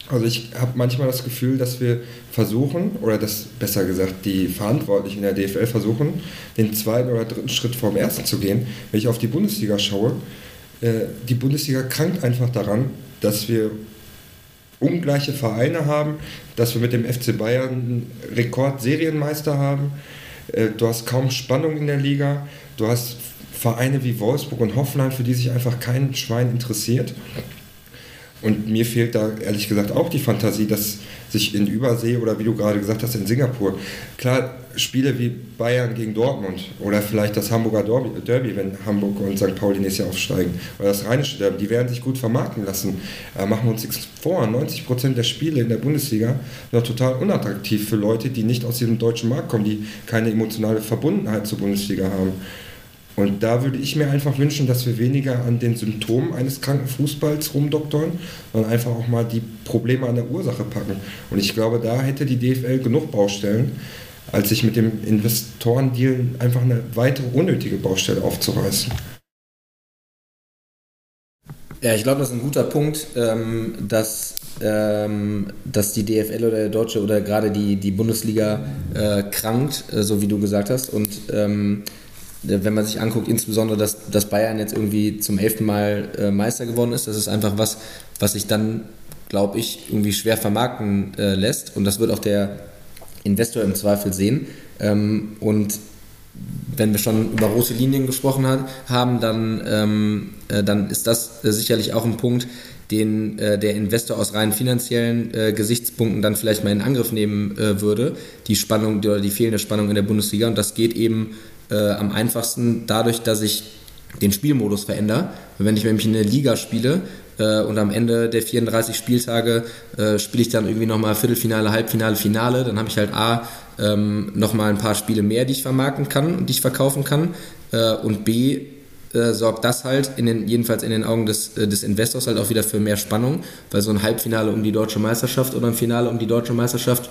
Also ich habe manchmal das Gefühl, dass wir versuchen, oder dass besser gesagt die Verantwortlichen in der DFL versuchen, den zweiten oder dritten Schritt vom ersten zu gehen. Wenn ich auf die Bundesliga schaue, die Bundesliga krankt einfach daran, dass wir ungleiche Vereine haben, dass wir mit dem FC Bayern einen Rekordserienmeister haben. Äh, du hast kaum Spannung in der Liga. Du hast Vereine wie Wolfsburg und Hoffenheim, für die sich einfach kein Schwein interessiert. Und mir fehlt da ehrlich gesagt auch die Fantasie, dass sich in Übersee oder wie du gerade gesagt hast, in Singapur, klar, Spiele wie Bayern gegen Dortmund oder vielleicht das Hamburger Derby, wenn Hamburg und St. Pauli nächstes Jahr aufsteigen, oder das Rheinische Derby, die werden sich gut vermarkten lassen. Äh, machen wir uns nichts vor, 90 Prozent der Spiele in der Bundesliga sind total unattraktiv für Leute, die nicht aus diesem deutschen Markt kommen, die keine emotionale Verbundenheit zur Bundesliga haben. Und da würde ich mir einfach wünschen, dass wir weniger an den Symptomen eines kranken Fußballs rumdoktern, sondern einfach auch mal die Probleme an der Ursache packen. Und ich glaube, da hätte die DFL genug Baustellen, als sich mit dem Investorendeal einfach eine weitere unnötige Baustelle aufzureißen. Ja, ich glaube, das ist ein guter Punkt, ähm, dass, ähm, dass die DFL oder der Deutsche oder gerade die, die Bundesliga äh, krankt, äh, so wie du gesagt hast. Und ähm, wenn man sich anguckt, insbesondere, dass, dass Bayern jetzt irgendwie zum elften Mal äh, Meister geworden ist, das ist einfach was, was sich dann, glaube ich, irgendwie schwer vermarkten äh, lässt. Und das wird auch der Investor im Zweifel sehen. Ähm, und wenn wir schon über rote Linien gesprochen hat, haben, dann, ähm, äh, dann ist das äh, sicherlich auch ein Punkt, den äh, der Investor aus rein finanziellen äh, Gesichtspunkten dann vielleicht mal in Angriff nehmen äh, würde, die Spannung oder die fehlende Spannung in der Bundesliga. Und das geht eben äh, am einfachsten dadurch, dass ich den Spielmodus verändere. Wenn ich nämlich in eine Liga spiele äh, und am Ende der 34 Spieltage äh, spiele ich dann irgendwie nochmal Viertelfinale, Halbfinale, Finale, dann habe ich halt A, ähm, nochmal ein paar Spiele mehr, die ich vermarkten kann und die ich verkaufen kann äh, und B, äh, sorgt das halt, in den, jedenfalls in den Augen des, äh, des Investors halt auch wieder für mehr Spannung, weil so ein Halbfinale um die deutsche Meisterschaft oder ein Finale um die deutsche Meisterschaft,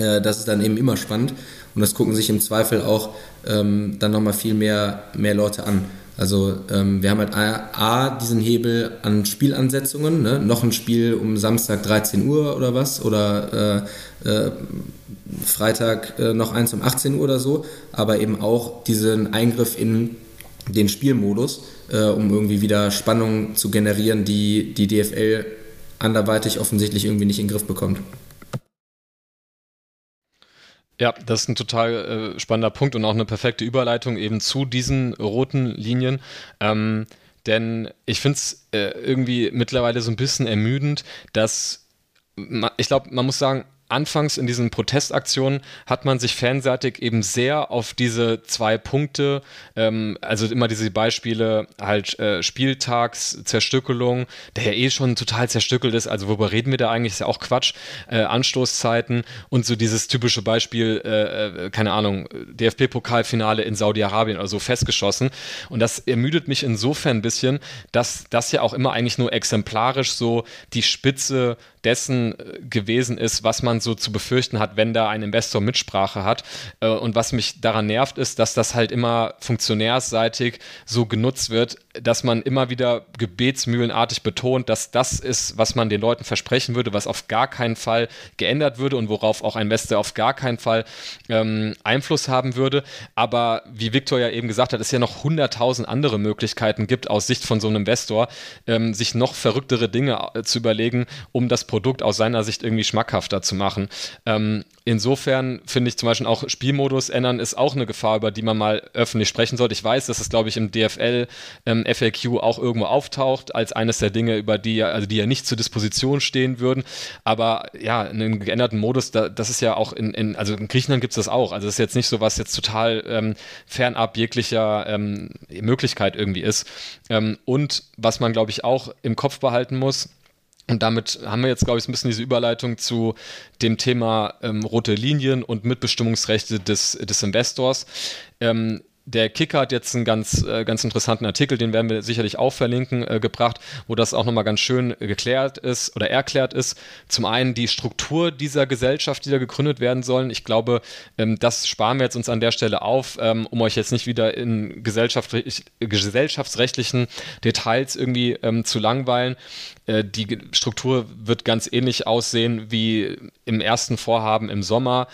äh, das ist dann eben immer spannend. Und das gucken sich im Zweifel auch ähm, dann nochmal viel mehr, mehr Leute an. Also ähm, wir haben halt A, A, diesen Hebel an Spielansetzungen, ne? noch ein Spiel um Samstag 13 Uhr oder was, oder äh, äh, Freitag äh, noch eins um 18 Uhr oder so, aber eben auch diesen Eingriff in den Spielmodus, äh, um irgendwie wieder Spannung zu generieren, die die DFL anderweitig offensichtlich irgendwie nicht in den Griff bekommt. Ja, das ist ein total äh, spannender Punkt und auch eine perfekte Überleitung eben zu diesen roten Linien. Ähm, denn ich finde es äh, irgendwie mittlerweile so ein bisschen ermüdend, dass ich glaube, man muss sagen, anfangs in diesen Protestaktionen hat man sich fanseitig eben sehr auf diese zwei Punkte, ähm, also immer diese Beispiele halt äh, Spieltagszerstückelung, der ja eh schon total zerstückelt ist, also worüber reden wir da eigentlich, ist ja auch Quatsch, äh, Anstoßzeiten und so dieses typische Beispiel, äh, äh keine Ahnung, DFB-Pokalfinale in Saudi-Arabien oder so festgeschossen. Und das ermüdet mich insofern ein bisschen, dass das ja auch immer eigentlich nur exemplarisch so die Spitze dessen äh, gewesen ist, was man so zu befürchten hat, wenn da ein Investor Mitsprache hat. Äh, und was mich daran nervt, ist, dass das halt immer funktionärsseitig so genutzt wird, dass man immer wieder gebetsmühlenartig betont, dass das ist, was man den Leuten versprechen würde, was auf gar keinen Fall geändert würde und worauf auch ein Investor auf gar keinen Fall ähm, Einfluss haben würde. Aber wie Victor ja eben gesagt hat, es ja noch hunderttausend andere Möglichkeiten gibt, aus Sicht von so einem Investor, ähm, sich noch verrücktere Dinge äh, zu überlegen, um das Produkt aus seiner Sicht irgendwie schmackhafter zu machen. Ähm, insofern finde ich zum Beispiel auch Spielmodus ändern ist auch eine Gefahr, über die man mal öffentlich sprechen sollte. Ich weiß, dass es, glaube ich, im DFL ähm, FAQ auch irgendwo auftaucht, als eines der Dinge, über die, also die ja nicht zur Disposition stehen würden. Aber ja, einen geänderten Modus, da, das ist ja auch in, in also in Griechenland gibt es das auch. Also das ist jetzt nicht so, was jetzt total ähm, fernab jeglicher ähm, Möglichkeit irgendwie ist. Ähm, und was man, glaube ich, auch im Kopf behalten muss, und damit haben wir jetzt, glaube ich, ein bisschen diese Überleitung zu dem Thema ähm, rote Linien und Mitbestimmungsrechte des, des Investors. Ähm, der Kicker hat jetzt einen ganz, äh, ganz interessanten Artikel, den werden wir sicherlich auch verlinken, äh, gebracht, wo das auch nochmal ganz schön geklärt ist oder erklärt ist. Zum einen die Struktur dieser Gesellschaft, die da gegründet werden sollen. Ich glaube, ähm, das sparen wir jetzt uns an der Stelle auf, ähm, um euch jetzt nicht wieder in gesellschaftsrechtlichen Details irgendwie ähm, zu langweilen. Äh, die Struktur wird ganz ähnlich aussehen wie im ersten Vorhaben im Sommer.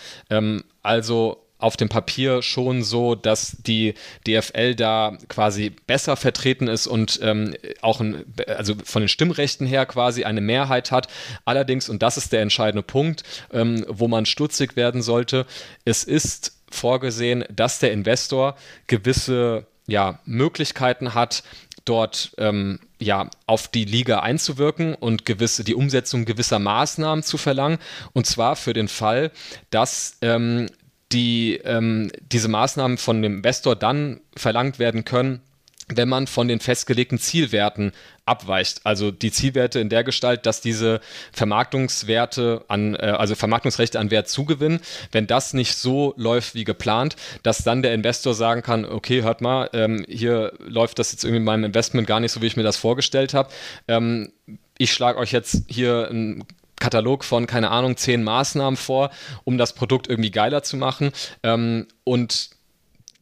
Also auf dem Papier schon so, dass die DFL da quasi besser vertreten ist und ähm, auch ein, also von den Stimmrechten her quasi eine Mehrheit hat. Allerdings, und das ist der entscheidende Punkt, ähm, wo man stutzig werden sollte, es ist vorgesehen, dass der Investor gewisse ja, Möglichkeiten hat, dort ähm, ja, auf die Liga einzuwirken und gewisse, die Umsetzung gewisser Maßnahmen zu verlangen. Und zwar für den Fall, dass ähm, die, ähm, diese Maßnahmen von dem Investor dann verlangt werden können, wenn man von den festgelegten Zielwerten abweicht. Also die Zielwerte in der Gestalt, dass diese Vermarktungswerte an, äh, also Vermarktungsrechte an Wert zugewinnen, wenn das nicht so läuft wie geplant, dass dann der Investor sagen kann, okay, hört mal, ähm, hier läuft das jetzt irgendwie in meinem Investment gar nicht so, wie ich mir das vorgestellt habe. Ähm, ich schlage euch jetzt hier ein Katalog von, keine Ahnung, zehn Maßnahmen vor, um das Produkt irgendwie geiler zu machen. Ähm, und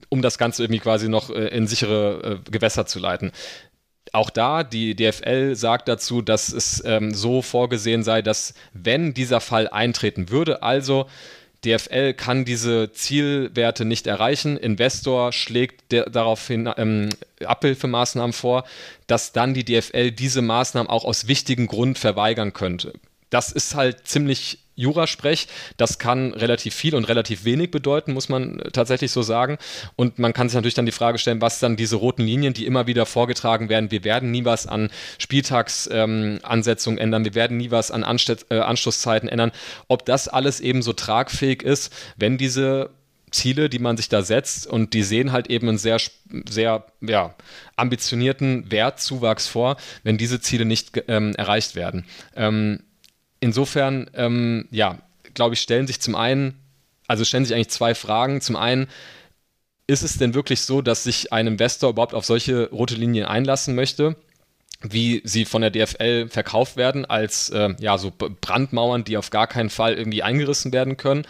um das Ganze irgendwie quasi noch äh, in sichere äh, Gewässer zu leiten. Auch da, die DFL sagt dazu, dass es ähm, so vorgesehen sei, dass wenn dieser Fall eintreten würde, also DFL kann diese Zielwerte nicht erreichen, Investor schlägt daraufhin ähm, Abhilfemaßnahmen vor, dass dann die DFL diese Maßnahmen auch aus wichtigen Gründen verweigern könnte das ist halt ziemlich Jurasprech. Das kann relativ viel und relativ wenig bedeuten, muss man tatsächlich so sagen. Und man kann sich natürlich dann die Frage stellen, was dann diese roten Linien, die immer wieder vorgetragen werden, wir werden nie was an Spieltagsansetzungen ähm, ändern, wir werden nie was an Anst äh, Anschlusszeiten ändern, ob das alles eben so tragfähig ist, wenn diese Ziele, die man sich da setzt und die sehen halt eben einen sehr, sehr ja, ambitionierten Wertzuwachs vor, wenn diese Ziele nicht ähm, erreicht werden. Ähm, insofern, ähm, ja, glaube ich, stellen sich zum einen, also stellen sich eigentlich zwei Fragen. Zum einen, ist es denn wirklich so, dass sich ein Investor überhaupt auf solche rote Linien einlassen möchte? wie sie von der DFL verkauft werden, als äh, ja, so Brandmauern, die auf gar keinen Fall irgendwie eingerissen werden können.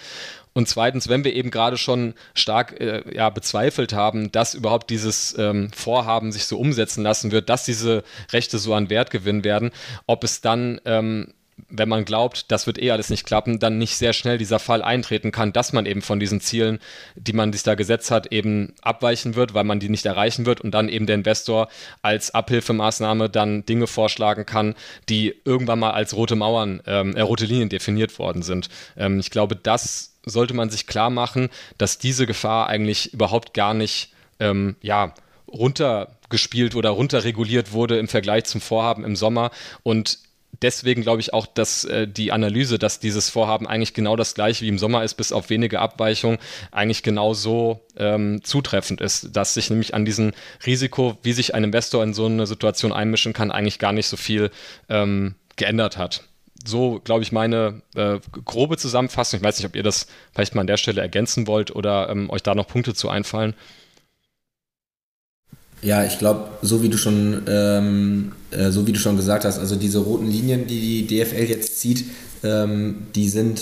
Und zweitens, wenn wir eben gerade schon stark äh, ja, bezweifelt haben, dass überhaupt dieses ähm, Vorhaben sich so umsetzen lassen wird, dass diese Rechte so an Wert gewinnen werden, ob es dann ähm, wenn man glaubt, das wird eh alles nicht klappen, dann nicht sehr schnell dieser Fall eintreten kann, dass man eben von diesen Zielen, die man sich da gesetzt hat, eben abweichen wird, weil man die nicht erreichen wird und dann eben der Investor als Abhilfemaßnahme dann Dinge vorschlagen kann, die irgendwann mal als rote Mauern, ähm, äh, rote Linien definiert worden sind. Ähm, ich glaube, das sollte man sich klar machen, dass diese Gefahr eigentlich überhaupt gar nicht, ähm, ja, runtergespielt oder runterreguliert wurde im Vergleich zum Vorhaben im Sommer und deswegen glaube ich auch, dass äh, die Analyse, dass dieses Vorhaben eigentlich genau das gleiche wie im Sommer ist, bis auf wenige Abweichungen, eigentlich genau so ähm, zutreffend ist, dass sich nämlich an diesem Risiko, wie sich ein Investor in so eine Situation einmischen kann, eigentlich gar nicht so viel ähm, geändert hat. So, glaube ich, meine äh, grobe Zusammenfassung. Ich weiß nicht, ob ihr das vielleicht mal an der Stelle ergänzen wollt oder ähm, euch da noch Punkte zu einfallen. Ja, ich glaube, so wie du schon, ähm, äh, so wie du schon gesagt hast, also diese roten Linien, die die DFL jetzt zieht, ähm, die sind,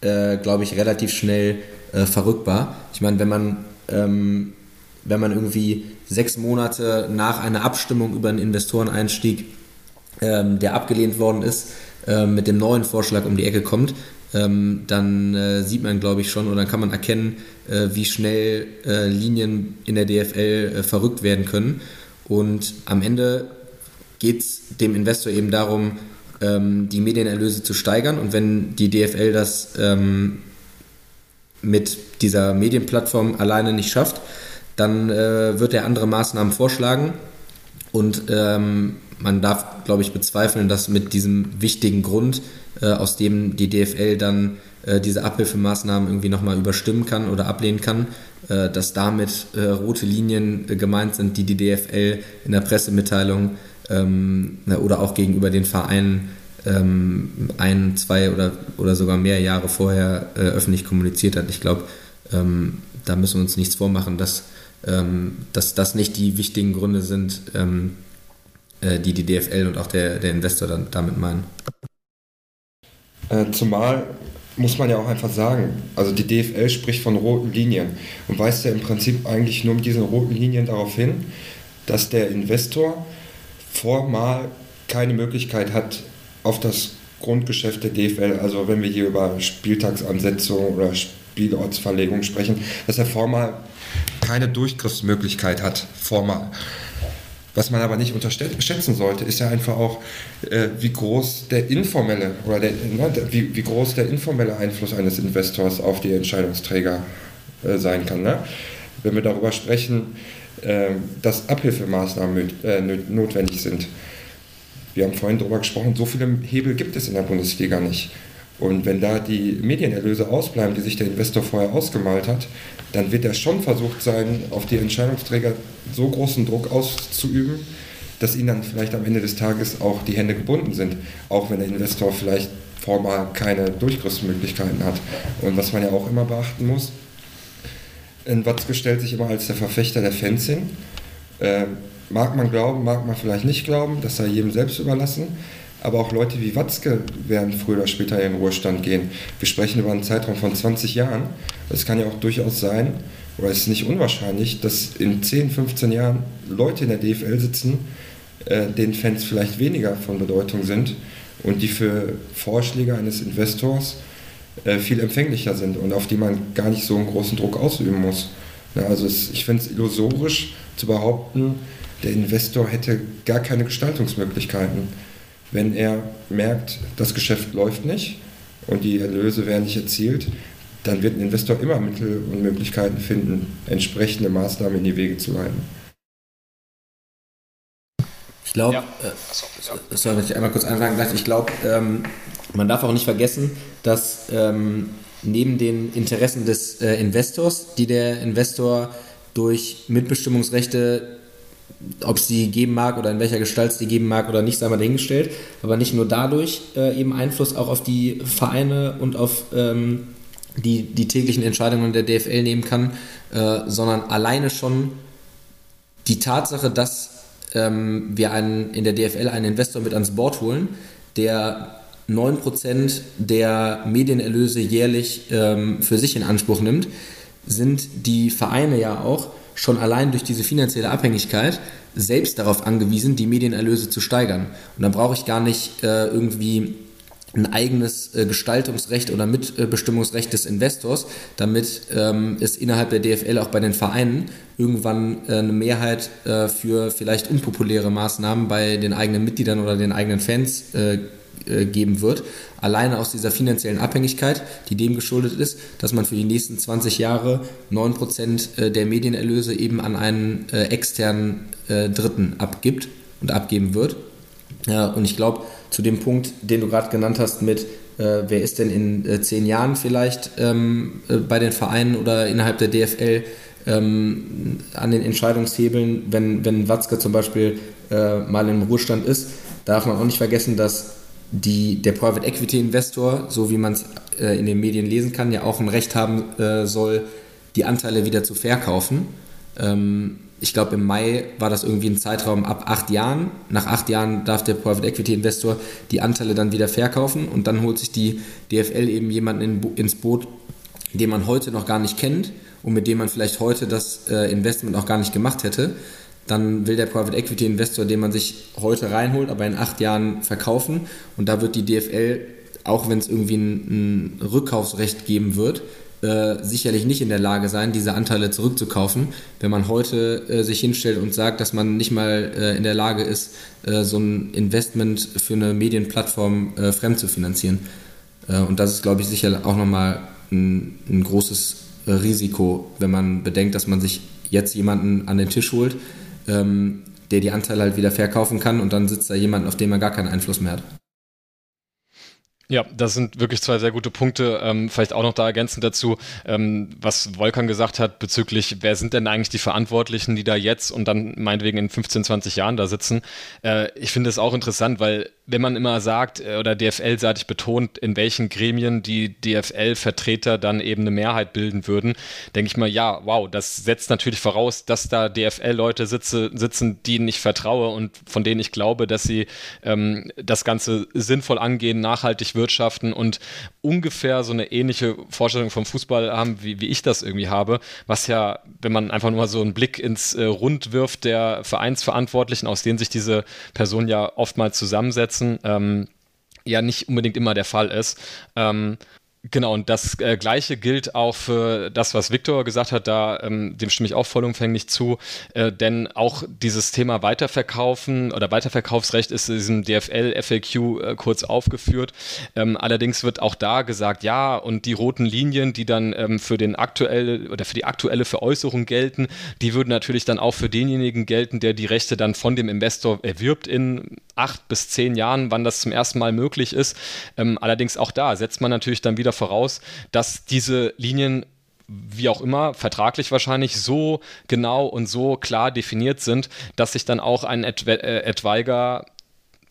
äh, glaube ich, relativ schnell äh, verrückbar. Ich meine, wenn man ähm, wenn man irgendwie sechs Monate nach einer Abstimmung über einen Investoreneinstieg, ähm, der abgelehnt worden ist, äh, mit dem neuen Vorschlag um die Ecke kommt, ähm, dann äh, sieht man, glaube ich, schon oder kann man erkennen, äh, wie schnell äh, Linien in der DFL äh, verrückt werden können. Und am Ende geht es dem Investor eben darum, ähm, die Medienerlöse zu steigern. Und wenn die DFL das ähm, mit dieser Medienplattform alleine nicht schafft, dann äh, wird er andere Maßnahmen vorschlagen. Und ähm, man darf, glaube ich, bezweifeln, dass mit diesem wichtigen Grund, aus dem die DFL dann äh, diese Abhilfemaßnahmen irgendwie nochmal überstimmen kann oder ablehnen kann, äh, dass damit äh, rote Linien äh, gemeint sind, die die DFL in der Pressemitteilung ähm, oder auch gegenüber den Vereinen ähm, ein, zwei oder, oder sogar mehr Jahre vorher äh, öffentlich kommuniziert hat. Ich glaube, ähm, da müssen wir uns nichts vormachen, dass dass das nicht die wichtigen Gründe sind, äh, die die DFL und auch der, der Investor dann damit meinen. Äh, zumal muss man ja auch einfach sagen, also die DFL spricht von roten Linien und weist ja im Prinzip eigentlich nur mit diesen roten Linien darauf hin, dass der Investor formal keine Möglichkeit hat, auf das Grundgeschäft der DFL, also wenn wir hier über Spieltagsansetzung oder Spielortsverlegung sprechen, dass er formal keine Durchgriffsmöglichkeit hat, formal. Was man aber nicht unterschätzen sollte, ist ja einfach auch, äh, wie groß der informelle oder der, ne, wie, wie groß der informelle Einfluss eines Investors auf die Entscheidungsträger äh, sein kann. Ne? Wenn wir darüber sprechen, äh, dass Abhilfemaßnahmen äh, notwendig sind. Wir haben vorhin darüber gesprochen, so viele Hebel gibt es in der Bundesliga nicht. Und wenn da die Medienerlöse ausbleiben, die sich der Investor vorher ausgemalt hat, dann wird er schon versucht sein, auf die Entscheidungsträger so großen Druck auszuüben, dass ihnen dann vielleicht am Ende des Tages auch die Hände gebunden sind, auch wenn der Investor vielleicht formal keine Durchgriffsmöglichkeiten hat. Und was man ja auch immer beachten muss, Watzke stellt sich immer als der Verfechter der Fans hin. Äh, mag man glauben, mag man vielleicht nicht glauben, das sei jedem selbst überlassen aber auch Leute wie Watzke werden früher oder später in den Ruhestand gehen. Wir sprechen über einen Zeitraum von 20 Jahren. Es kann ja auch durchaus sein, oder es ist nicht unwahrscheinlich, dass in 10, 15 Jahren Leute in der DFL sitzen, äh, denen Fans vielleicht weniger von Bedeutung sind und die für Vorschläge eines Investors äh, viel empfänglicher sind und auf die man gar nicht so einen großen Druck ausüben muss. Ja, also es, ich finde es illusorisch zu behaupten, der Investor hätte gar keine Gestaltungsmöglichkeiten wenn er merkt, das Geschäft läuft nicht und die Erlöse werden nicht erzielt, dann wird ein Investor immer Mittel und Möglichkeiten finden, entsprechende Maßnahmen in die Wege zu leiten. Ich glaube, ja. äh, sorry, ich einmal kurz einfangen darf, ich glaube, ähm, man darf auch nicht vergessen, dass ähm, neben den Interessen des äh, Investors, die der Investor durch Mitbestimmungsrechte ob es die geben mag oder in welcher Gestalt es die geben mag oder nicht, sei mal dahingestellt. Aber nicht nur dadurch äh, eben Einfluss auch auf die Vereine und auf ähm, die, die täglichen Entscheidungen der DFL nehmen kann, äh, sondern alleine schon die Tatsache, dass ähm, wir einen, in der DFL einen Investor mit ans Board holen, der 9% der Medienerlöse jährlich ähm, für sich in Anspruch nimmt, sind die Vereine ja auch schon allein durch diese finanzielle Abhängigkeit selbst darauf angewiesen, die Medienerlöse zu steigern. Und dann brauche ich gar nicht äh, irgendwie ein eigenes äh, Gestaltungsrecht oder Mitbestimmungsrecht des Investors, damit ähm, es innerhalb der DFL auch bei den Vereinen irgendwann äh, eine Mehrheit äh, für vielleicht unpopuläre Maßnahmen bei den eigenen Mitgliedern oder den eigenen Fans äh, äh, geben wird, alleine aus dieser finanziellen Abhängigkeit, die dem geschuldet ist, dass man für die nächsten 20 Jahre 9% äh, der Medienerlöse eben an einen äh, externen Dritten abgibt und abgeben wird. und ich glaube, zu dem Punkt, den du gerade genannt hast mit wer ist denn in zehn Jahren vielleicht ähm, bei den Vereinen oder innerhalb der DFL ähm, an den Entscheidungshebeln, wenn, wenn Watzke zum Beispiel äh, mal im Ruhestand ist, darf man auch nicht vergessen, dass die, der Private Equity Investor, so wie man es äh, in den Medien lesen kann, ja auch ein Recht haben äh, soll, die Anteile wieder zu verkaufen. Ähm, ich glaube, im Mai war das irgendwie ein Zeitraum ab acht Jahren. Nach acht Jahren darf der Private Equity Investor die Anteile dann wieder verkaufen und dann holt sich die DFL eben jemanden in, ins Boot, den man heute noch gar nicht kennt und mit dem man vielleicht heute das äh, Investment auch gar nicht gemacht hätte dann will der Private Equity Investor, den man sich heute reinholt, aber in acht Jahren verkaufen. Und da wird die DFL, auch wenn es irgendwie ein, ein, Rückkaufsrecht geben wird, äh, sicherlich nicht in der Lage sein, diese Anteile zurückzukaufen, wenn man heute äh, sich hinstellt und sagt, dass man nicht mal äh, in der Lage ist, äh, so ein Investment für eine Medienplattform äh, fremd zu finanzieren. Äh, und das ist, glaube ich, sicher auch nochmal ein, ein großes Risiko, wenn man bedenkt, dass man sich jetzt jemanden an den Tisch holt, ähm, der die Anteile halt wieder verkaufen kann und dann sitzt da jemand, auf den man gar keinen Einfluss mehr hat. Ja, das sind wirklich zwei sehr gute Punkte. Ähm, vielleicht auch noch da ergänzend dazu, ähm, was Volkan gesagt hat bezüglich, wer sind denn eigentlich die Verantwortlichen, die da jetzt und dann meinetwegen in 15, 20 Jahren da sitzen. Äh, ich finde es auch interessant, weil wenn man immer sagt äh, oder DFL-seitig betont, in welchen Gremien die DFL-Vertreter dann eben eine Mehrheit bilden würden, denke ich mal, ja, wow, das setzt natürlich voraus, dass da DFL-Leute sitze, sitzen, denen ich vertraue und von denen ich glaube, dass sie ähm, das Ganze sinnvoll angehen, nachhaltig wirtschaften und ungefähr so eine ähnliche Vorstellung vom Fußball haben, wie, wie ich das irgendwie habe, was ja, wenn man einfach nur mal so einen Blick ins äh, Rund wirft der Vereinsverantwortlichen, aus denen sich diese Personen ja oftmals zusammensetzen, setzen, ähm, ja nicht unbedingt immer der Fall ist. Ähm, Genau, und das äh, Gleiche gilt auch für das, was Viktor gesagt hat, da, ähm, dem stimme ich auch vollumfänglich zu, äh, denn auch dieses Thema Weiterverkaufen oder Weiterverkaufsrecht ist in diesem DFL-FAQ äh, kurz aufgeführt. Ähm, allerdings wird auch da gesagt, ja, und die roten Linien, die dann ähm, für den aktuell oder für die aktuelle Veräußerung gelten, die würden natürlich dann auch für denjenigen gelten, der die Rechte dann von dem Investor erwirbt in acht bis zehn Jahren, wann das zum ersten Mal möglich ist. Ähm, allerdings auch da setzt man natürlich dann wieder voraus, dass diese Linien wie auch immer, vertraglich wahrscheinlich so genau und so klar definiert sind, dass sich dann auch ein äh, etwaiger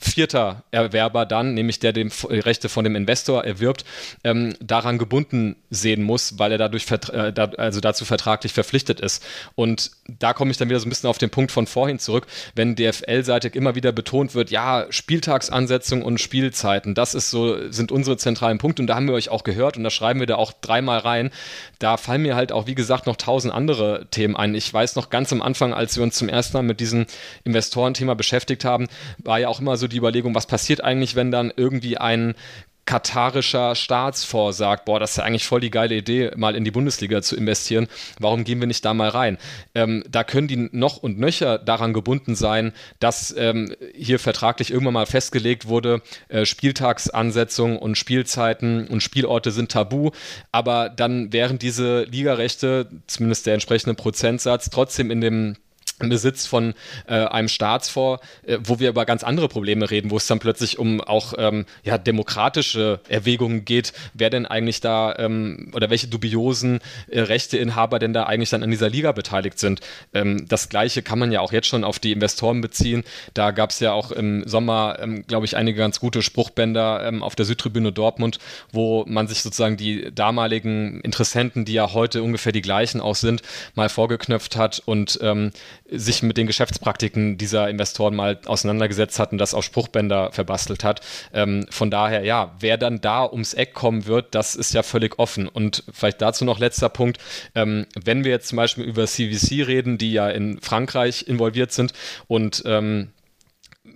vierter Erwerber dann, nämlich der die Rechte von dem Investor erwirbt, ähm, daran gebunden sehen muss, weil er dadurch äh, da, also dazu vertraglich verpflichtet ist. Und da komme ich dann wieder so ein bisschen auf den Punkt von vorhin zurück, wenn DFL-seitig immer wieder betont wird, ja, Spieltagsansetzung und Spielzeiten, das ist so, sind unsere zentralen Punkte und da haben wir euch auch gehört und da schreiben wir da auch dreimal rein. Da fallen mir halt auch, wie gesagt, noch tausend andere Themen ein. Ich weiß noch ganz am Anfang, als wir uns zum ersten Mal mit diesem Investorenthema beschäftigt haben, war ja auch immer so die Überlegung, was passiert eigentlich, wenn dann irgendwie ein katarischer Staatsfonds sagt, boah, das ist ja eigentlich voll die geile Idee, mal in die Bundesliga zu investieren. Warum gehen wir nicht da mal rein? Ähm, da können die noch und nöcher daran gebunden sein, dass ähm, hier vertraglich irgendwann mal festgelegt wurde, äh, Spieltagsansetzungen und Spielzeiten und Spielorte sind tabu, aber dann wären diese Ligarechte, zumindest der entsprechende Prozentsatz, trotzdem in dem Besitz von äh, einem Staatsfonds, äh, wo wir über ganz andere Probleme reden, wo es dann plötzlich um auch ähm, ja, demokratische Erwägungen geht, wer denn eigentlich da ähm, oder welche dubiosen äh, Rechteinhaber denn da eigentlich dann an dieser Liga beteiligt sind. Ähm, das gleiche kann man ja auch jetzt schon auf die Investoren beziehen. Da gab es ja auch im Sommer, ähm, glaube ich, einige ganz gute Spruchbänder ähm, auf der Südtribüne Dortmund, wo man sich sozusagen die damaligen Interessenten, die ja heute ungefähr die gleichen auch sind, mal vorgeknöpft hat und ähm, sich mit den Geschäftspraktiken dieser Investoren mal auseinandergesetzt hat und das auf Spruchbänder verbastelt hat. Ähm, von daher, ja, wer dann da ums Eck kommen wird, das ist ja völlig offen. Und vielleicht dazu noch letzter Punkt. Ähm, wenn wir jetzt zum Beispiel über CVC reden, die ja in Frankreich involviert sind und ähm,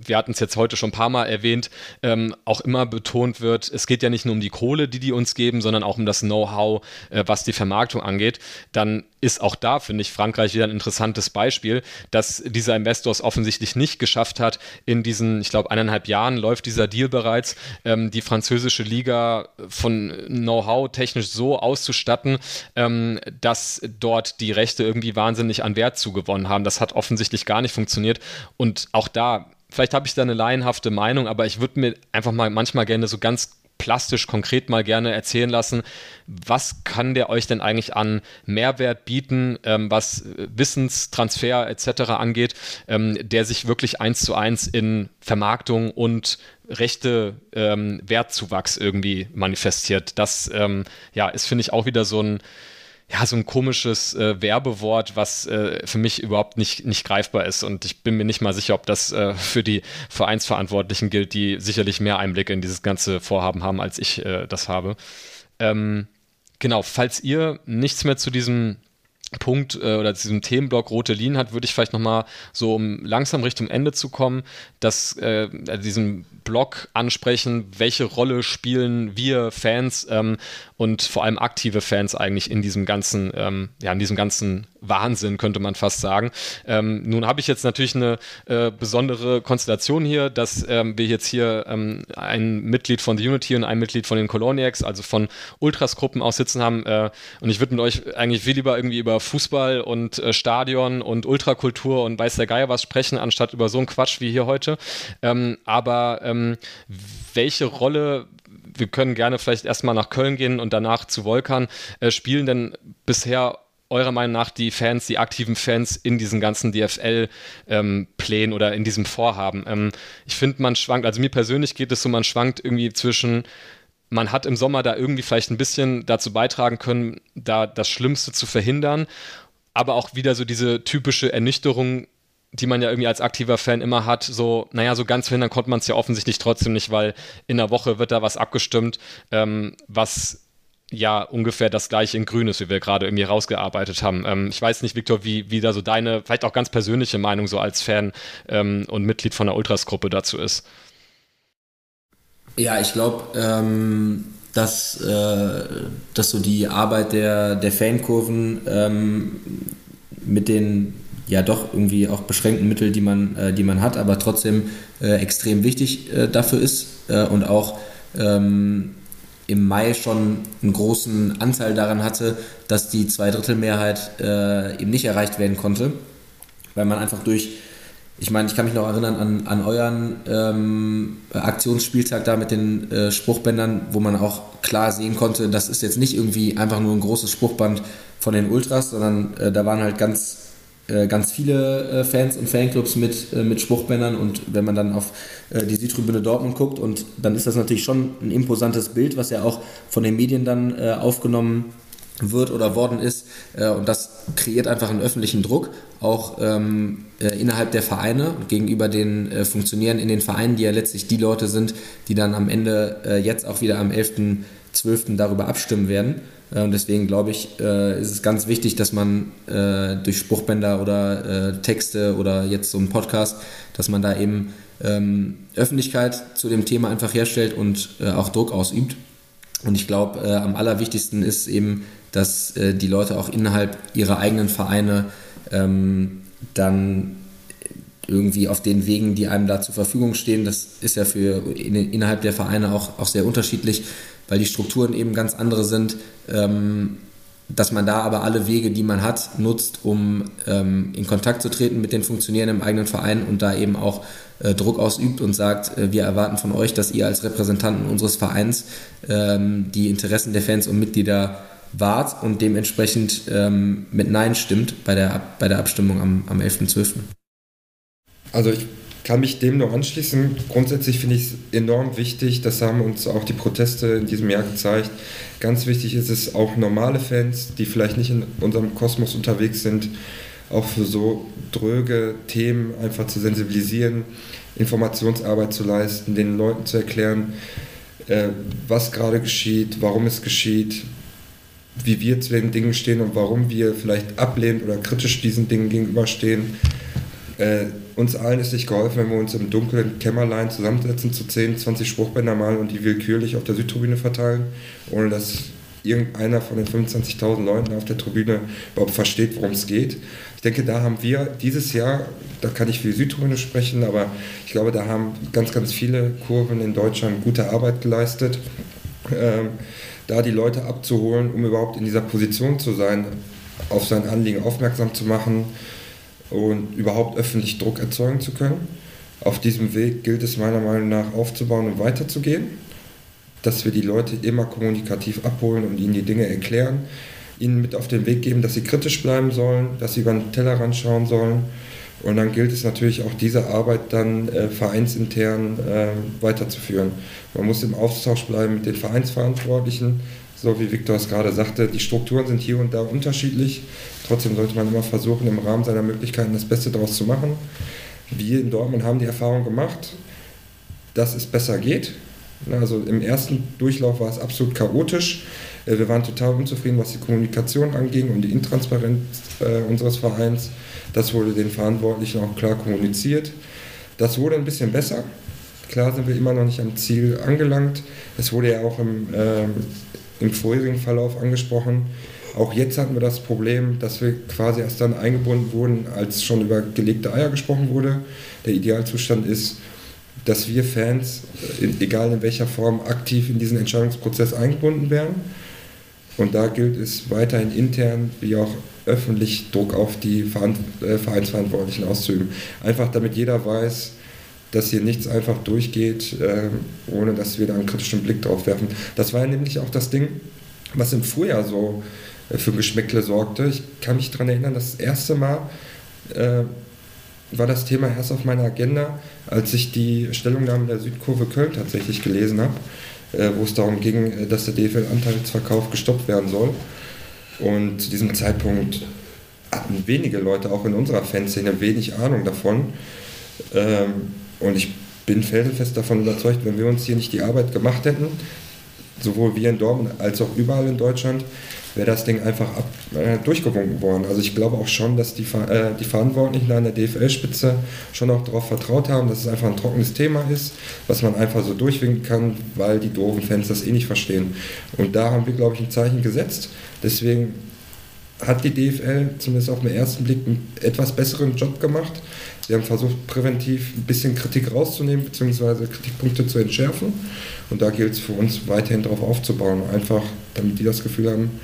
wir hatten es jetzt heute schon ein paar Mal erwähnt, ähm, auch immer betont wird, es geht ja nicht nur um die Kohle, die die uns geben, sondern auch um das Know-how, äh, was die Vermarktung angeht, dann ist auch da, finde ich, Frankreich wieder ein interessantes Beispiel, dass dieser Investor es offensichtlich nicht geschafft hat, in diesen, ich glaube, eineinhalb Jahren läuft dieser Deal bereits, ähm, die französische Liga von Know-how technisch so auszustatten, ähm, dass dort die Rechte irgendwie wahnsinnig an Wert zugewonnen haben. Das hat offensichtlich gar nicht funktioniert. Und auch da vielleicht habe ich da eine laienhafte Meinung, aber ich würde mir einfach mal manchmal gerne so ganz plastisch, konkret mal gerne erzählen lassen, was kann der euch denn eigentlich an Mehrwert bieten, ähm, was Wissenstransfer etc. angeht, ähm, der sich wirklich eins zu eins in Vermarktung und rechte ähm, Wertzuwachs irgendwie manifestiert. Das ähm, ja, ist, finde ich, auch wieder so ein ja, so ein komisches äh, Werbewort, was äh, für mich überhaupt nicht, nicht greifbar ist. Und ich bin mir nicht mal sicher, ob das äh, für die Vereinsverantwortlichen gilt, die sicherlich mehr Einblicke in dieses ganze Vorhaben haben, als ich äh, das habe. Ähm, genau, falls ihr nichts mehr zu diesem Punkt äh, oder diesem Themenblock rote Linien hat, würde ich vielleicht nochmal so, um langsam Richtung Ende zu kommen, dass äh, diesen Blog ansprechen, welche Rolle spielen wir Fans ähm, und vor allem aktive Fans eigentlich in diesem ganzen, ähm, ja, in diesem ganzen Wahnsinn, könnte man fast sagen. Ähm, nun habe ich jetzt natürlich eine äh, besondere Konstellation hier, dass ähm, wir jetzt hier ähm, ein Mitglied von The Unity und ein Mitglied von den Coloniacs, also von Ultras-Gruppen aus sitzen haben. Äh, und ich würde mit euch eigentlich viel lieber irgendwie über Fußball und äh, Stadion und Ultrakultur und weiß der Geier was sprechen, anstatt über so einen Quatsch wie hier heute. Ähm, aber ähm, welche Rolle wir können gerne vielleicht erstmal nach Köln gehen und danach zu Volkan. Äh, spielen denn bisher eurer Meinung nach die Fans, die aktiven Fans in diesen ganzen DFL-Plänen ähm, oder in diesem Vorhaben? Ähm, ich finde, man schwankt, also mir persönlich geht es so, man schwankt irgendwie zwischen, man hat im Sommer da irgendwie vielleicht ein bisschen dazu beitragen können, da das Schlimmste zu verhindern, aber auch wieder so diese typische Ernüchterung, die man ja irgendwie als aktiver Fan immer hat, so, naja, so ganz verhindern konnte man es ja offensichtlich trotzdem nicht, weil in der Woche wird da was abgestimmt, ähm, was ja ungefähr das gleiche in Grün ist, wie wir gerade irgendwie rausgearbeitet haben. Ähm, ich weiß nicht, Viktor, wie, wie da so deine, vielleicht auch ganz persönliche Meinung so als Fan ähm, und Mitglied von der Ultras-Gruppe dazu ist. Ja, ich glaube, ähm, dass, äh, dass so die Arbeit der, der Fankurven ähm, mit den ja doch irgendwie auch beschränkten Mitteln, die man, äh, die man hat, aber trotzdem äh, extrem wichtig äh, dafür ist äh, und auch ähm, im Mai schon einen großen Anteil daran hatte, dass die Zweidrittelmehrheit äh, eben nicht erreicht werden konnte, weil man einfach durch, ich meine, ich kann mich noch erinnern an, an euren ähm, Aktionsspieltag da mit den äh, Spruchbändern, wo man auch klar sehen konnte, das ist jetzt nicht irgendwie einfach nur ein großes Spruchband von den Ultras, sondern äh, da waren halt ganz äh, ganz viele äh, Fans und Fanclubs mit, äh, mit Spruchbändern. Und wenn man dann auf die Südtribüne Dortmund guckt und dann ist das natürlich schon ein imposantes Bild, was ja auch von den Medien dann aufgenommen wird oder worden ist und das kreiert einfach einen öffentlichen Druck, auch ähm, innerhalb der Vereine gegenüber den äh, Funktionären in den Vereinen, die ja letztlich die Leute sind, die dann am Ende äh, jetzt auch wieder am 11.12. darüber abstimmen werden. Äh, und deswegen glaube ich, äh, ist es ganz wichtig, dass man äh, durch Spruchbänder oder Texte oder jetzt so einen Podcast, dass man da eben ähm, Öffentlichkeit zu dem Thema einfach herstellt und auch Druck ausübt. Und ich glaube, am allerwichtigsten ist eben, dass die Leute auch innerhalb ihrer eigenen Vereine ähm, dann irgendwie auf den Wegen, die einem da zur Verfügung stehen, das ist ja für innerhalb der Vereine auch, auch sehr unterschiedlich, weil die Strukturen eben ganz andere sind, ähm, dass man da aber alle Wege, die man hat, nutzt, um ähm, in Kontakt zu treten mit den Funktionären im eigenen Verein und da eben auch äh, Druck ausübt und sagt, äh, wir erwarten von euch, dass ihr als Repräsentanten unseres Vereins ähm, die Interessen der Fans und Mitglieder wahrt und dementsprechend ähm, mit Nein stimmt bei der, bei der Abstimmung am, am 11.12. Also ich kann mich dem nur anschließen. Grundsätzlich finde ich es enorm wichtig, das haben uns auch die Proteste in diesem Jahr gezeigt. Ganz wichtig ist es auch normale Fans, die vielleicht nicht in unserem Kosmos unterwegs sind, auch für so dröge Themen einfach zu sensibilisieren, Informationsarbeit zu leisten, den Leuten zu erklären, äh, was gerade geschieht, warum es geschieht, wie wir zu den Dingen stehen und warum wir vielleicht ablehnend oder kritisch diesen Dingen gegenüberstehen äh, uns allen ist nicht geholfen, wenn wir uns im dunklen Kämmerlein zusammensetzen, zu 10, 20 Spruchbänder malen und die willkürlich auf der Südtribüne verteilen, ohne dass irgendeiner von den 25.000 Leuten auf der Tribüne überhaupt versteht, worum es geht. Ich denke, da haben wir dieses Jahr, da kann ich für die Südtribüne sprechen, aber ich glaube, da haben ganz, ganz viele Kurven in Deutschland gute Arbeit geleistet, ähm, da die Leute abzuholen, um überhaupt in dieser Position zu sein, auf sein Anliegen aufmerksam zu machen, und überhaupt öffentlich Druck erzeugen zu können. Auf diesem Weg gilt es meiner Meinung nach aufzubauen und weiterzugehen, dass wir die Leute immer kommunikativ abholen und ihnen die Dinge erklären, ihnen mit auf den Weg geben, dass sie kritisch bleiben sollen, dass sie über den Tellerrand schauen sollen. Und dann gilt es natürlich auch diese Arbeit dann äh, vereinsintern äh, weiterzuführen. Man muss im Austausch bleiben mit den Vereinsverantwortlichen, so wie Viktor es gerade sagte, die Strukturen sind hier und da unterschiedlich. Trotzdem sollte man immer versuchen, im Rahmen seiner Möglichkeiten das Beste daraus zu machen. Wir in Dortmund haben die Erfahrung gemacht, dass es besser geht. Also im ersten Durchlauf war es absolut chaotisch. Äh, wir waren total unzufrieden, was die Kommunikation anging und die Intransparenz äh, unseres Vereins. Das wurde den Verantwortlichen auch klar kommuniziert. Das wurde ein bisschen besser. Klar sind wir immer noch nicht am Ziel angelangt. Es wurde ja auch im, ähm, im vorherigen Verlauf angesprochen. Auch jetzt hatten wir das Problem, dass wir quasi erst dann eingebunden wurden, als schon über gelegte Eier gesprochen wurde. Der Idealzustand ist, dass wir Fans, egal in welcher Form, aktiv in diesen Entscheidungsprozess eingebunden werden. Und da gilt es weiterhin intern wie auch öffentlich Druck auf die äh, Vereinsverantwortlichen auszuüben. Einfach damit jeder weiß, dass hier nichts einfach durchgeht, äh, ohne dass wir da einen kritischen Blick drauf werfen. Das war nämlich auch das Ding, was im Frühjahr so äh, für Geschmäckle sorgte. Ich kann mich daran erinnern, das erste Mal war das Thema erst auf meiner Agenda, als ich die Stellungnahme der Südkurve Köln tatsächlich gelesen habe, wo es darum ging, äh, dass der DFL-Anteilsverkauf gestoppt werden soll. Und zu diesem Zeitpunkt hatten wenige Leute auch in unserer Fanszene wenig Ahnung davon. Ähm, und ich bin felsenfest davon überzeugt, wenn wir uns hier nicht die Arbeit gemacht hätten, sowohl wir in Dortmund als auch überall in Deutschland, wäre das Ding einfach ab, äh, durchgewunken worden. Also ich glaube auch schon, dass die, äh, die Verantwortlichen an der DFL-Spitze schon auch darauf vertraut haben, dass es einfach ein trockenes Thema ist, was man einfach so durchwinken kann, weil die doofen Fans das eh nicht verstehen. Und da haben wir, glaube ich, ein Zeichen gesetzt. Deswegen hat die DFL zumindest auf den ersten Blick einen etwas besseren Job gemacht. Sie haben versucht, präventiv ein bisschen Kritik rauszunehmen, beziehungsweise Kritikpunkte zu entschärfen. Und da gilt es für uns weiterhin darauf aufzubauen, einfach damit die das Gefühl haben,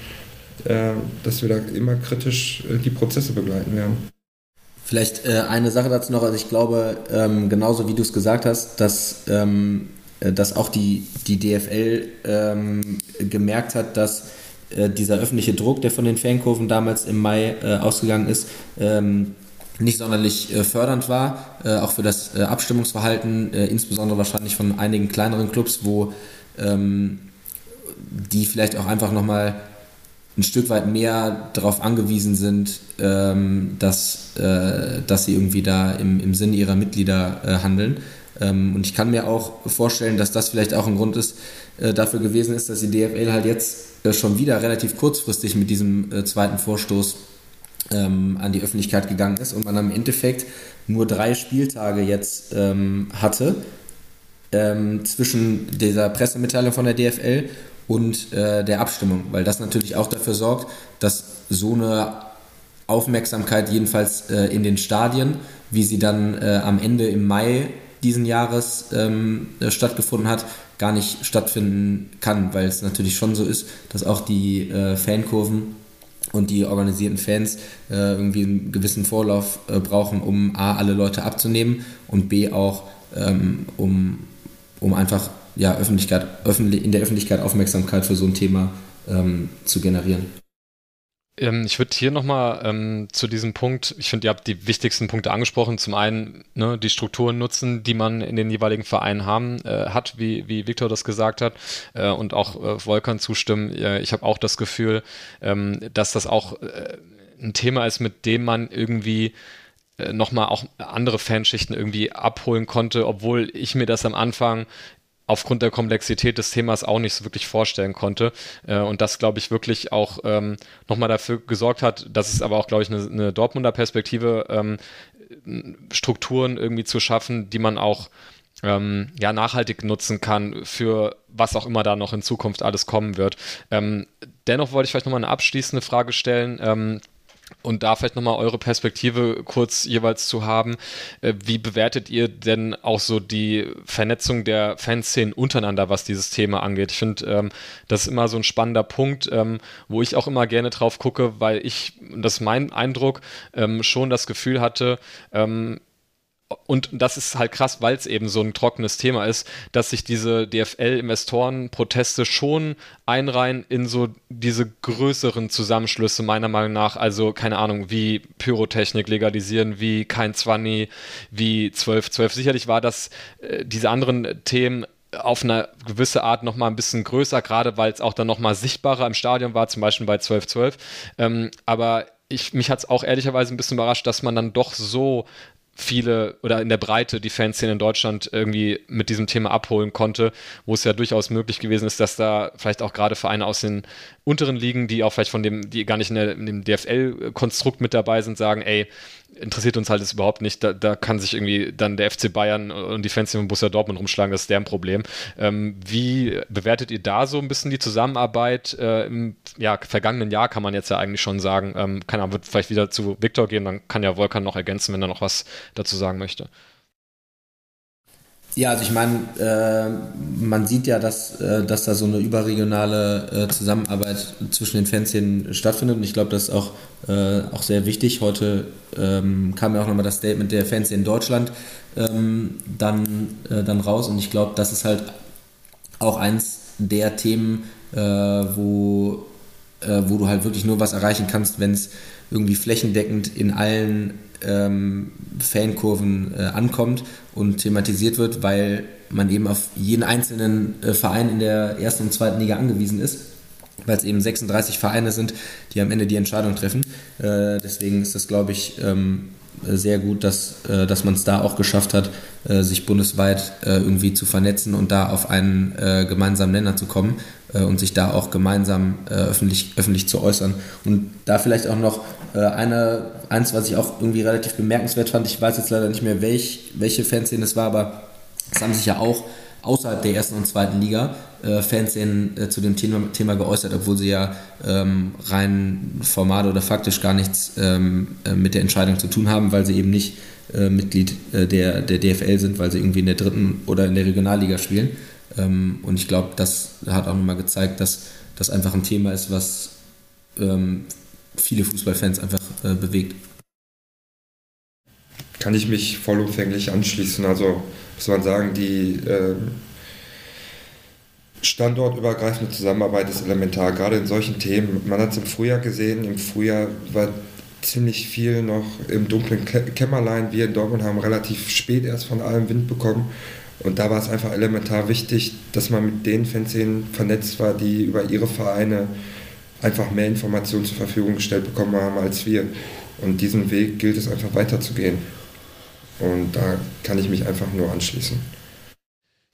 äh, dass wir da immer kritisch äh, die Prozesse begleiten werden. Vielleicht äh, eine Sache dazu noch, also ich glaube, ähm, genauso wie du es gesagt hast, dass, ähm, dass auch die, die DFL ähm, gemerkt hat, dass dieser öffentliche Druck, der von den Fankurven damals im Mai ausgegangen ist, nicht sonderlich äh, fördernd war, äh, auch für das äh, Abstimmungsverhalten, insbesondere wahrscheinlich von einigen kleineren Clubs, wo ähm, die vielleicht auch einfach nochmal ein Stück weit mehr darauf angewiesen sind, ähm, dass, dass sie irgendwie da im, im Sinne ihrer Mitglieder handeln. Ähm, und ich kann mir auch vorstellen, dass das vielleicht auch ein Grund ist, dafür gewesen ist, dass die DFL halt jetzt schon wieder relativ kurzfristig mit diesem zweiten Vorstoß ähm, an die Öffentlichkeit gegangen ist und man am Endeffekt nur drei Spieltage jetzt ähm, hatte ähm, zwischen dieser Pressemitteilung von der DFL und äh, der Abstimmung, weil das natürlich auch dafür sorgt, dass so eine Aufmerksamkeit jedenfalls äh, in den Stadien, wie sie dann äh, am Ende im Mai diesen Jahres ähm, äh, stattgefunden hat, gar nicht stattfinden kann, weil es natürlich schon so ist, dass auch die äh, Fankurven und die organisierten Fans äh, irgendwie einen gewissen Vorlauf äh, brauchen, um A, alle Leute abzunehmen und B, auch ähm, um, um einfach ja, Öffentlichkeit, öffentlich, in der Öffentlichkeit Aufmerksamkeit für so ein Thema ähm, zu generieren. Ähm, ich würde hier nochmal ähm, zu diesem Punkt, ich finde, ihr habt die wichtigsten Punkte angesprochen. Zum einen ne, die Strukturen nutzen, die man in den jeweiligen Vereinen haben, äh, hat, wie, wie Viktor das gesagt hat, äh, und auch äh, Volkan zustimmen. ich habe auch das Gefühl, ähm, dass das auch äh, ein Thema ist, mit dem man irgendwie äh, nochmal auch andere Fanschichten irgendwie abholen konnte, obwohl ich mir das am Anfang aufgrund der Komplexität des Themas auch nicht so wirklich vorstellen konnte. Äh, und das, glaube ich, wirklich auch ähm, nochmal dafür gesorgt hat, dass es aber auch, glaube ich, eine, eine Dortmunder Perspektive, ähm, Strukturen irgendwie zu schaffen, die man auch ähm, ja, nachhaltig nutzen kann für was auch immer da noch in Zukunft alles kommen wird. Ähm, dennoch wollte ich vielleicht nochmal eine abschließende Frage stellen. Und da vielleicht nochmal eure Perspektive kurz jeweils zu haben. Äh, wie bewertet ihr denn auch so die Vernetzung der Fanszenen untereinander, was dieses Thema angeht? Ich finde, ähm, das ist immer so ein spannender Punkt, ähm, wo ich auch immer gerne drauf gucke, weil ich, das ist mein Eindruck, ähm, schon das Gefühl hatte, ähm, und das ist halt krass, weil es eben so ein trockenes Thema ist, dass sich diese DFL-Investoren-Proteste schon einreihen in so diese größeren Zusammenschlüsse, meiner Meinung nach. Also, keine Ahnung, wie Pyrotechnik legalisieren, wie kein Zwanni, wie 1212. Sicherlich war das, äh, diese anderen Themen auf eine gewisse Art nochmal ein bisschen größer, gerade weil es auch dann nochmal sichtbarer im Stadion war, zum Beispiel bei 1212. Ähm, aber ich, mich hat es auch ehrlicherweise ein bisschen überrascht, dass man dann doch so viele oder in der Breite die Fanszene in Deutschland irgendwie mit diesem Thema abholen konnte, wo es ja durchaus möglich gewesen ist, dass da vielleicht auch gerade Vereine aus den unteren Ligen, die auch vielleicht von dem, die gar nicht in, der, in dem DFL-Konstrukt mit dabei sind, sagen, ey, interessiert uns halt das überhaupt nicht. Da, da kann sich irgendwie dann der FC Bayern und die Fans von Borussia Dortmund rumschlagen, das ist deren Problem. Ähm, wie bewertet ihr da so ein bisschen die Zusammenarbeit? Äh, Im ja, vergangenen Jahr kann man jetzt ja eigentlich schon sagen, ähm, kann wird vielleicht wieder zu Viktor gehen, dann kann ja Volkan noch ergänzen, wenn er noch was dazu sagen möchte. Ja, also ich meine, äh, man sieht ja, dass, äh, dass da so eine überregionale äh, Zusammenarbeit zwischen den Fanszenen stattfindet und ich glaube, das ist auch, äh, auch sehr wichtig. Heute ähm, kam ja auch nochmal das Statement der Fanszene in Deutschland ähm, dann, äh, dann raus und ich glaube, das ist halt auch eins der Themen, äh, wo wo du halt wirklich nur was erreichen kannst, wenn es irgendwie flächendeckend in allen ähm, Fankurven äh, ankommt und thematisiert wird, weil man eben auf jeden einzelnen äh, Verein in der ersten und zweiten Liga angewiesen ist, weil es eben 36 Vereine sind, die am Ende die Entscheidung treffen. Äh, deswegen ist das, glaube ich, ähm, sehr gut, dass, äh, dass man es da auch geschafft hat, äh, sich bundesweit äh, irgendwie zu vernetzen und da auf einen gemeinsamen Nenner zu kommen und sich da auch gemeinsam öffentlich, öffentlich zu äußern. Und da vielleicht auch noch eine, eins, was ich auch irgendwie relativ bemerkenswert fand, ich weiß jetzt leider nicht mehr, welch, welche Fanszene es war, aber es haben sich ja auch außerhalb der ersten und zweiten Liga äh, Fanszenen äh, zu dem Thema, Thema, geäußert, obwohl sie ja ähm, rein formal oder faktisch gar nichts ähm, äh, mit der Entscheidung zu tun haben, weil sie eben nicht äh, Mitglied äh, der, der DFL sind, weil sie irgendwie in der dritten oder in der Regionalliga spielen. Ähm, und ich glaube, das hat auch nochmal gezeigt, dass das einfach ein Thema ist, was ähm, viele Fußballfans einfach äh, bewegt. Kann ich mich vollumfänglich anschließen. Also muss man sagen, die äh, standortübergreifende Zusammenarbeit ist elementar, gerade in solchen Themen. Man hat es im Frühjahr gesehen, im Frühjahr war ziemlich viel noch im dunklen Kämmerlein. Wir in Dortmund haben relativ spät erst von allem Wind bekommen. Und da war es einfach elementar wichtig, dass man mit den Fanszenen vernetzt war, die über ihre Vereine einfach mehr Informationen zur Verfügung gestellt bekommen haben als wir. Und diesen Weg gilt es einfach weiterzugehen. Und da kann ich mich einfach nur anschließen.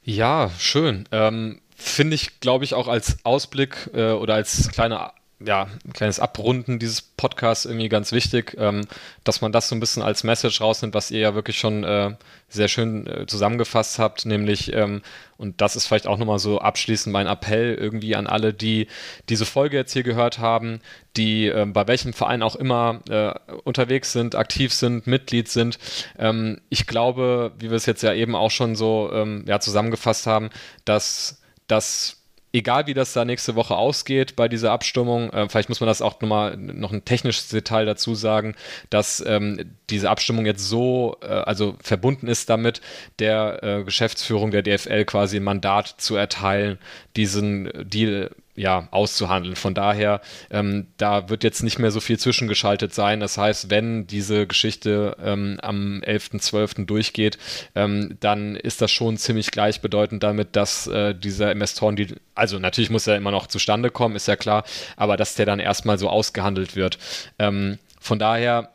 Ja, schön. Ähm, Finde ich, glaube ich, auch als Ausblick äh, oder als kleine ja, ein kleines Abrunden dieses Podcasts irgendwie ganz wichtig, ähm, dass man das so ein bisschen als Message rausnimmt, was ihr ja wirklich schon äh, sehr schön äh, zusammengefasst habt, nämlich, ähm, und das ist vielleicht auch nochmal so abschließend mein Appell irgendwie an alle, die diese Folge jetzt hier gehört haben, die äh, bei welchem Verein auch immer äh, unterwegs sind, aktiv sind, Mitglied sind. Ähm, ich glaube, wie wir es jetzt ja eben auch schon so ähm, ja, zusammengefasst haben, dass das egal wie das da nächste Woche ausgeht bei dieser Abstimmung, äh, vielleicht muss man das auch nochmal noch ein technisches Detail dazu sagen, dass ähm, diese Abstimmung jetzt so, äh, also verbunden ist damit, der äh, Geschäftsführung der DFL quasi ein Mandat zu erteilen, diesen Deal ja, auszuhandeln. Von daher, ähm, da wird jetzt nicht mehr so viel zwischengeschaltet sein. Das heißt, wenn diese Geschichte ähm, am 11.12. durchgeht, ähm, dann ist das schon ziemlich gleichbedeutend damit, dass äh, dieser Investoren, die, also natürlich muss er immer noch zustande kommen, ist ja klar, aber dass der dann erstmal so ausgehandelt wird. Ähm, von daher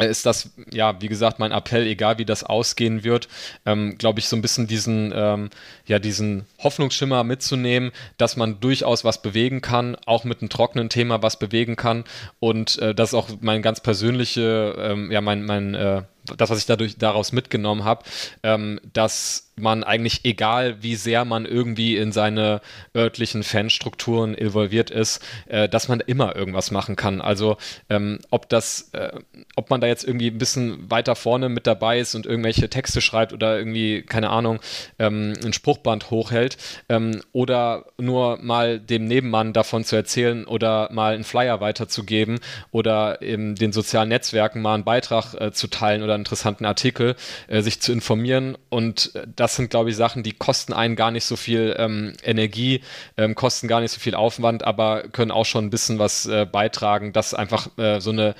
ist das, ja, wie gesagt, mein Appell, egal wie das ausgehen wird, ähm, glaube ich, so ein bisschen diesen, ähm, ja, diesen Hoffnungsschimmer mitzunehmen, dass man durchaus was bewegen kann, auch mit einem trockenen Thema was bewegen kann und äh, das ist auch mein ganz persönliche, ähm, ja, mein, mein, äh, das, was ich dadurch daraus mitgenommen habe, ähm, dass man eigentlich, egal wie sehr man irgendwie in seine örtlichen Fanstrukturen involviert ist, äh, dass man immer irgendwas machen kann. Also ähm, ob das, äh, ob man da jetzt irgendwie ein bisschen weiter vorne mit dabei ist und irgendwelche Texte schreibt oder irgendwie, keine Ahnung, ähm, ein Spruchband hochhält ähm, oder nur mal dem Nebenmann davon zu erzählen oder mal einen Flyer weiterzugeben oder in den sozialen Netzwerken mal einen Beitrag äh, zu teilen oder einen interessanten Artikel, äh, sich zu informieren und äh, das sind, glaube ich, Sachen, die kosten einen gar nicht so viel ähm, Energie, ähm, kosten gar nicht so viel Aufwand, aber können auch schon ein bisschen was äh, beitragen, dass einfach äh, so eine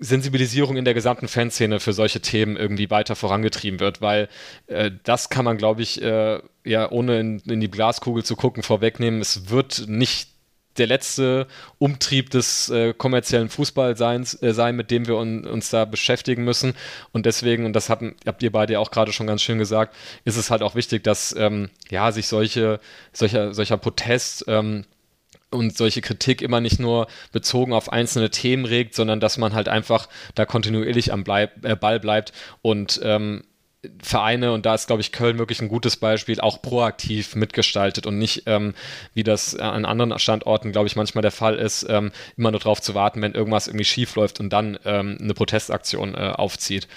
Sensibilisierung in der gesamten Fanszene für solche Themen irgendwie weiter vorangetrieben wird, weil äh, das kann man, glaube ich, äh, ja, ohne in, in, die Glaskugel zu gucken, vorwegnehmen. Es wird nicht der letzte Umtrieb des äh, kommerziellen Fußballseins äh, sein, mit dem wir un, uns da beschäftigen müssen. Und deswegen, und das hatten, habt ihr beide auch gerade schon ganz schön gesagt, ist es halt auch wichtig, dass ähm, ja, sich solche, solcher, solcher Protest ähm, und solche Kritik immer nicht nur bezogen auf einzelne Themen regt, sondern dass man halt einfach da kontinuierlich am Bleib, äh, Ball bleibt und ähm, Vereine, und da ist, glaube ich, Köln wirklich ein gutes Beispiel, auch proaktiv mitgestaltet und nicht, ähm, wie das an anderen Standorten, glaube ich, manchmal der Fall ist, ähm, immer nur darauf zu warten, wenn irgendwas irgendwie schief läuft und dann ähm, eine Protestaktion äh, aufzieht.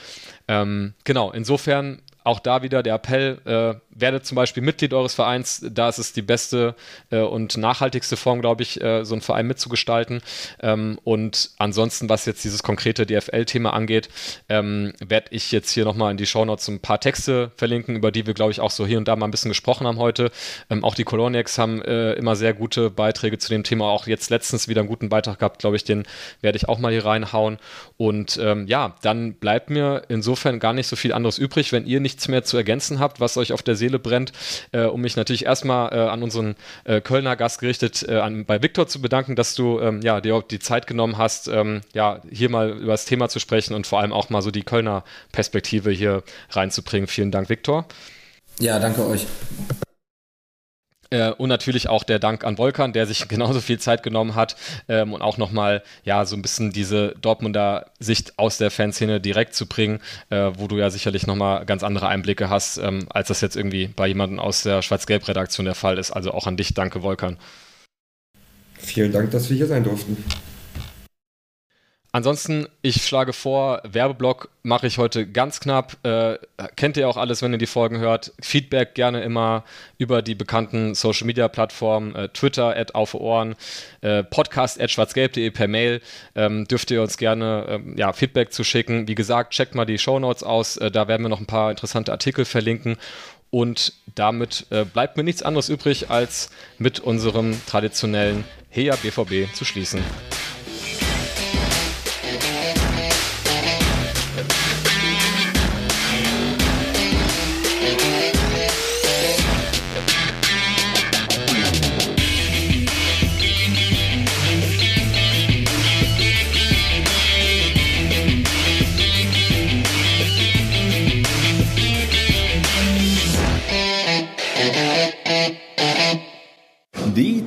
Ähm, genau, insofern auch da wieder der Appell, äh, werde zum Beispiel Mitglied eures Vereins, da ist es die beste äh, und nachhaltigste Form, glaube ich, äh, so einen Verein mitzugestalten. Ähm, und ansonsten, was jetzt dieses konkrete DFL-Thema angeht, ähm, werde ich jetzt hier nochmal in die Shownotes ein paar Texte verlinken, über die wir, glaube ich, auch so hier und da mal ein bisschen gesprochen haben heute. Ähm, auch die Coloniacs haben äh, immer sehr gute Beiträge zu dem Thema, auch jetzt letztens wieder einen guten Beitrag gehabt, glaube ich, den werde ich auch mal hier reinhauen. Und ähm, ja, dann bleibt mir insofern gar nicht so viel anderes übrig, wenn ihr nichts mehr zu ergänzen habt, was euch auf der Seele brennt, äh, um mich natürlich erstmal äh, an unseren äh, Kölner Gast gerichtet, äh, an, bei Viktor zu bedanken, dass du ähm, ja, dir die Zeit genommen hast, ähm, ja, hier mal über das Thema zu sprechen und vor allem auch mal so die Kölner Perspektive hier reinzubringen. Vielen Dank, Viktor. Ja, danke euch. Äh, und natürlich auch der Dank an Volkan, der sich genauso viel Zeit genommen hat ähm, und auch nochmal ja so ein bisschen diese Dortmunder Sicht aus der Fanszene direkt zu bringen, äh, wo du ja sicherlich nochmal ganz andere Einblicke hast, ähm, als das jetzt irgendwie bei jemandem aus der Schwarz-Gelb-Redaktion der Fall ist. Also auch an dich, danke Volkan. Vielen Dank, dass wir hier sein durften. Ansonsten, ich schlage vor, Werbeblock mache ich heute ganz knapp. Äh, kennt ihr auch alles, wenn ihr die Folgen hört. Feedback gerne immer über die bekannten Social Media Plattformen, äh, Twitter at auf Ohren, äh, Podcast at schwarzgelb.de per Mail. Ähm, dürft ihr uns gerne ähm, ja, Feedback zu schicken. Wie gesagt, checkt mal die Show Notes aus. Äh, da werden wir noch ein paar interessante Artikel verlinken. Und damit äh, bleibt mir nichts anderes übrig, als mit unserem traditionellen Heja BVB zu schließen.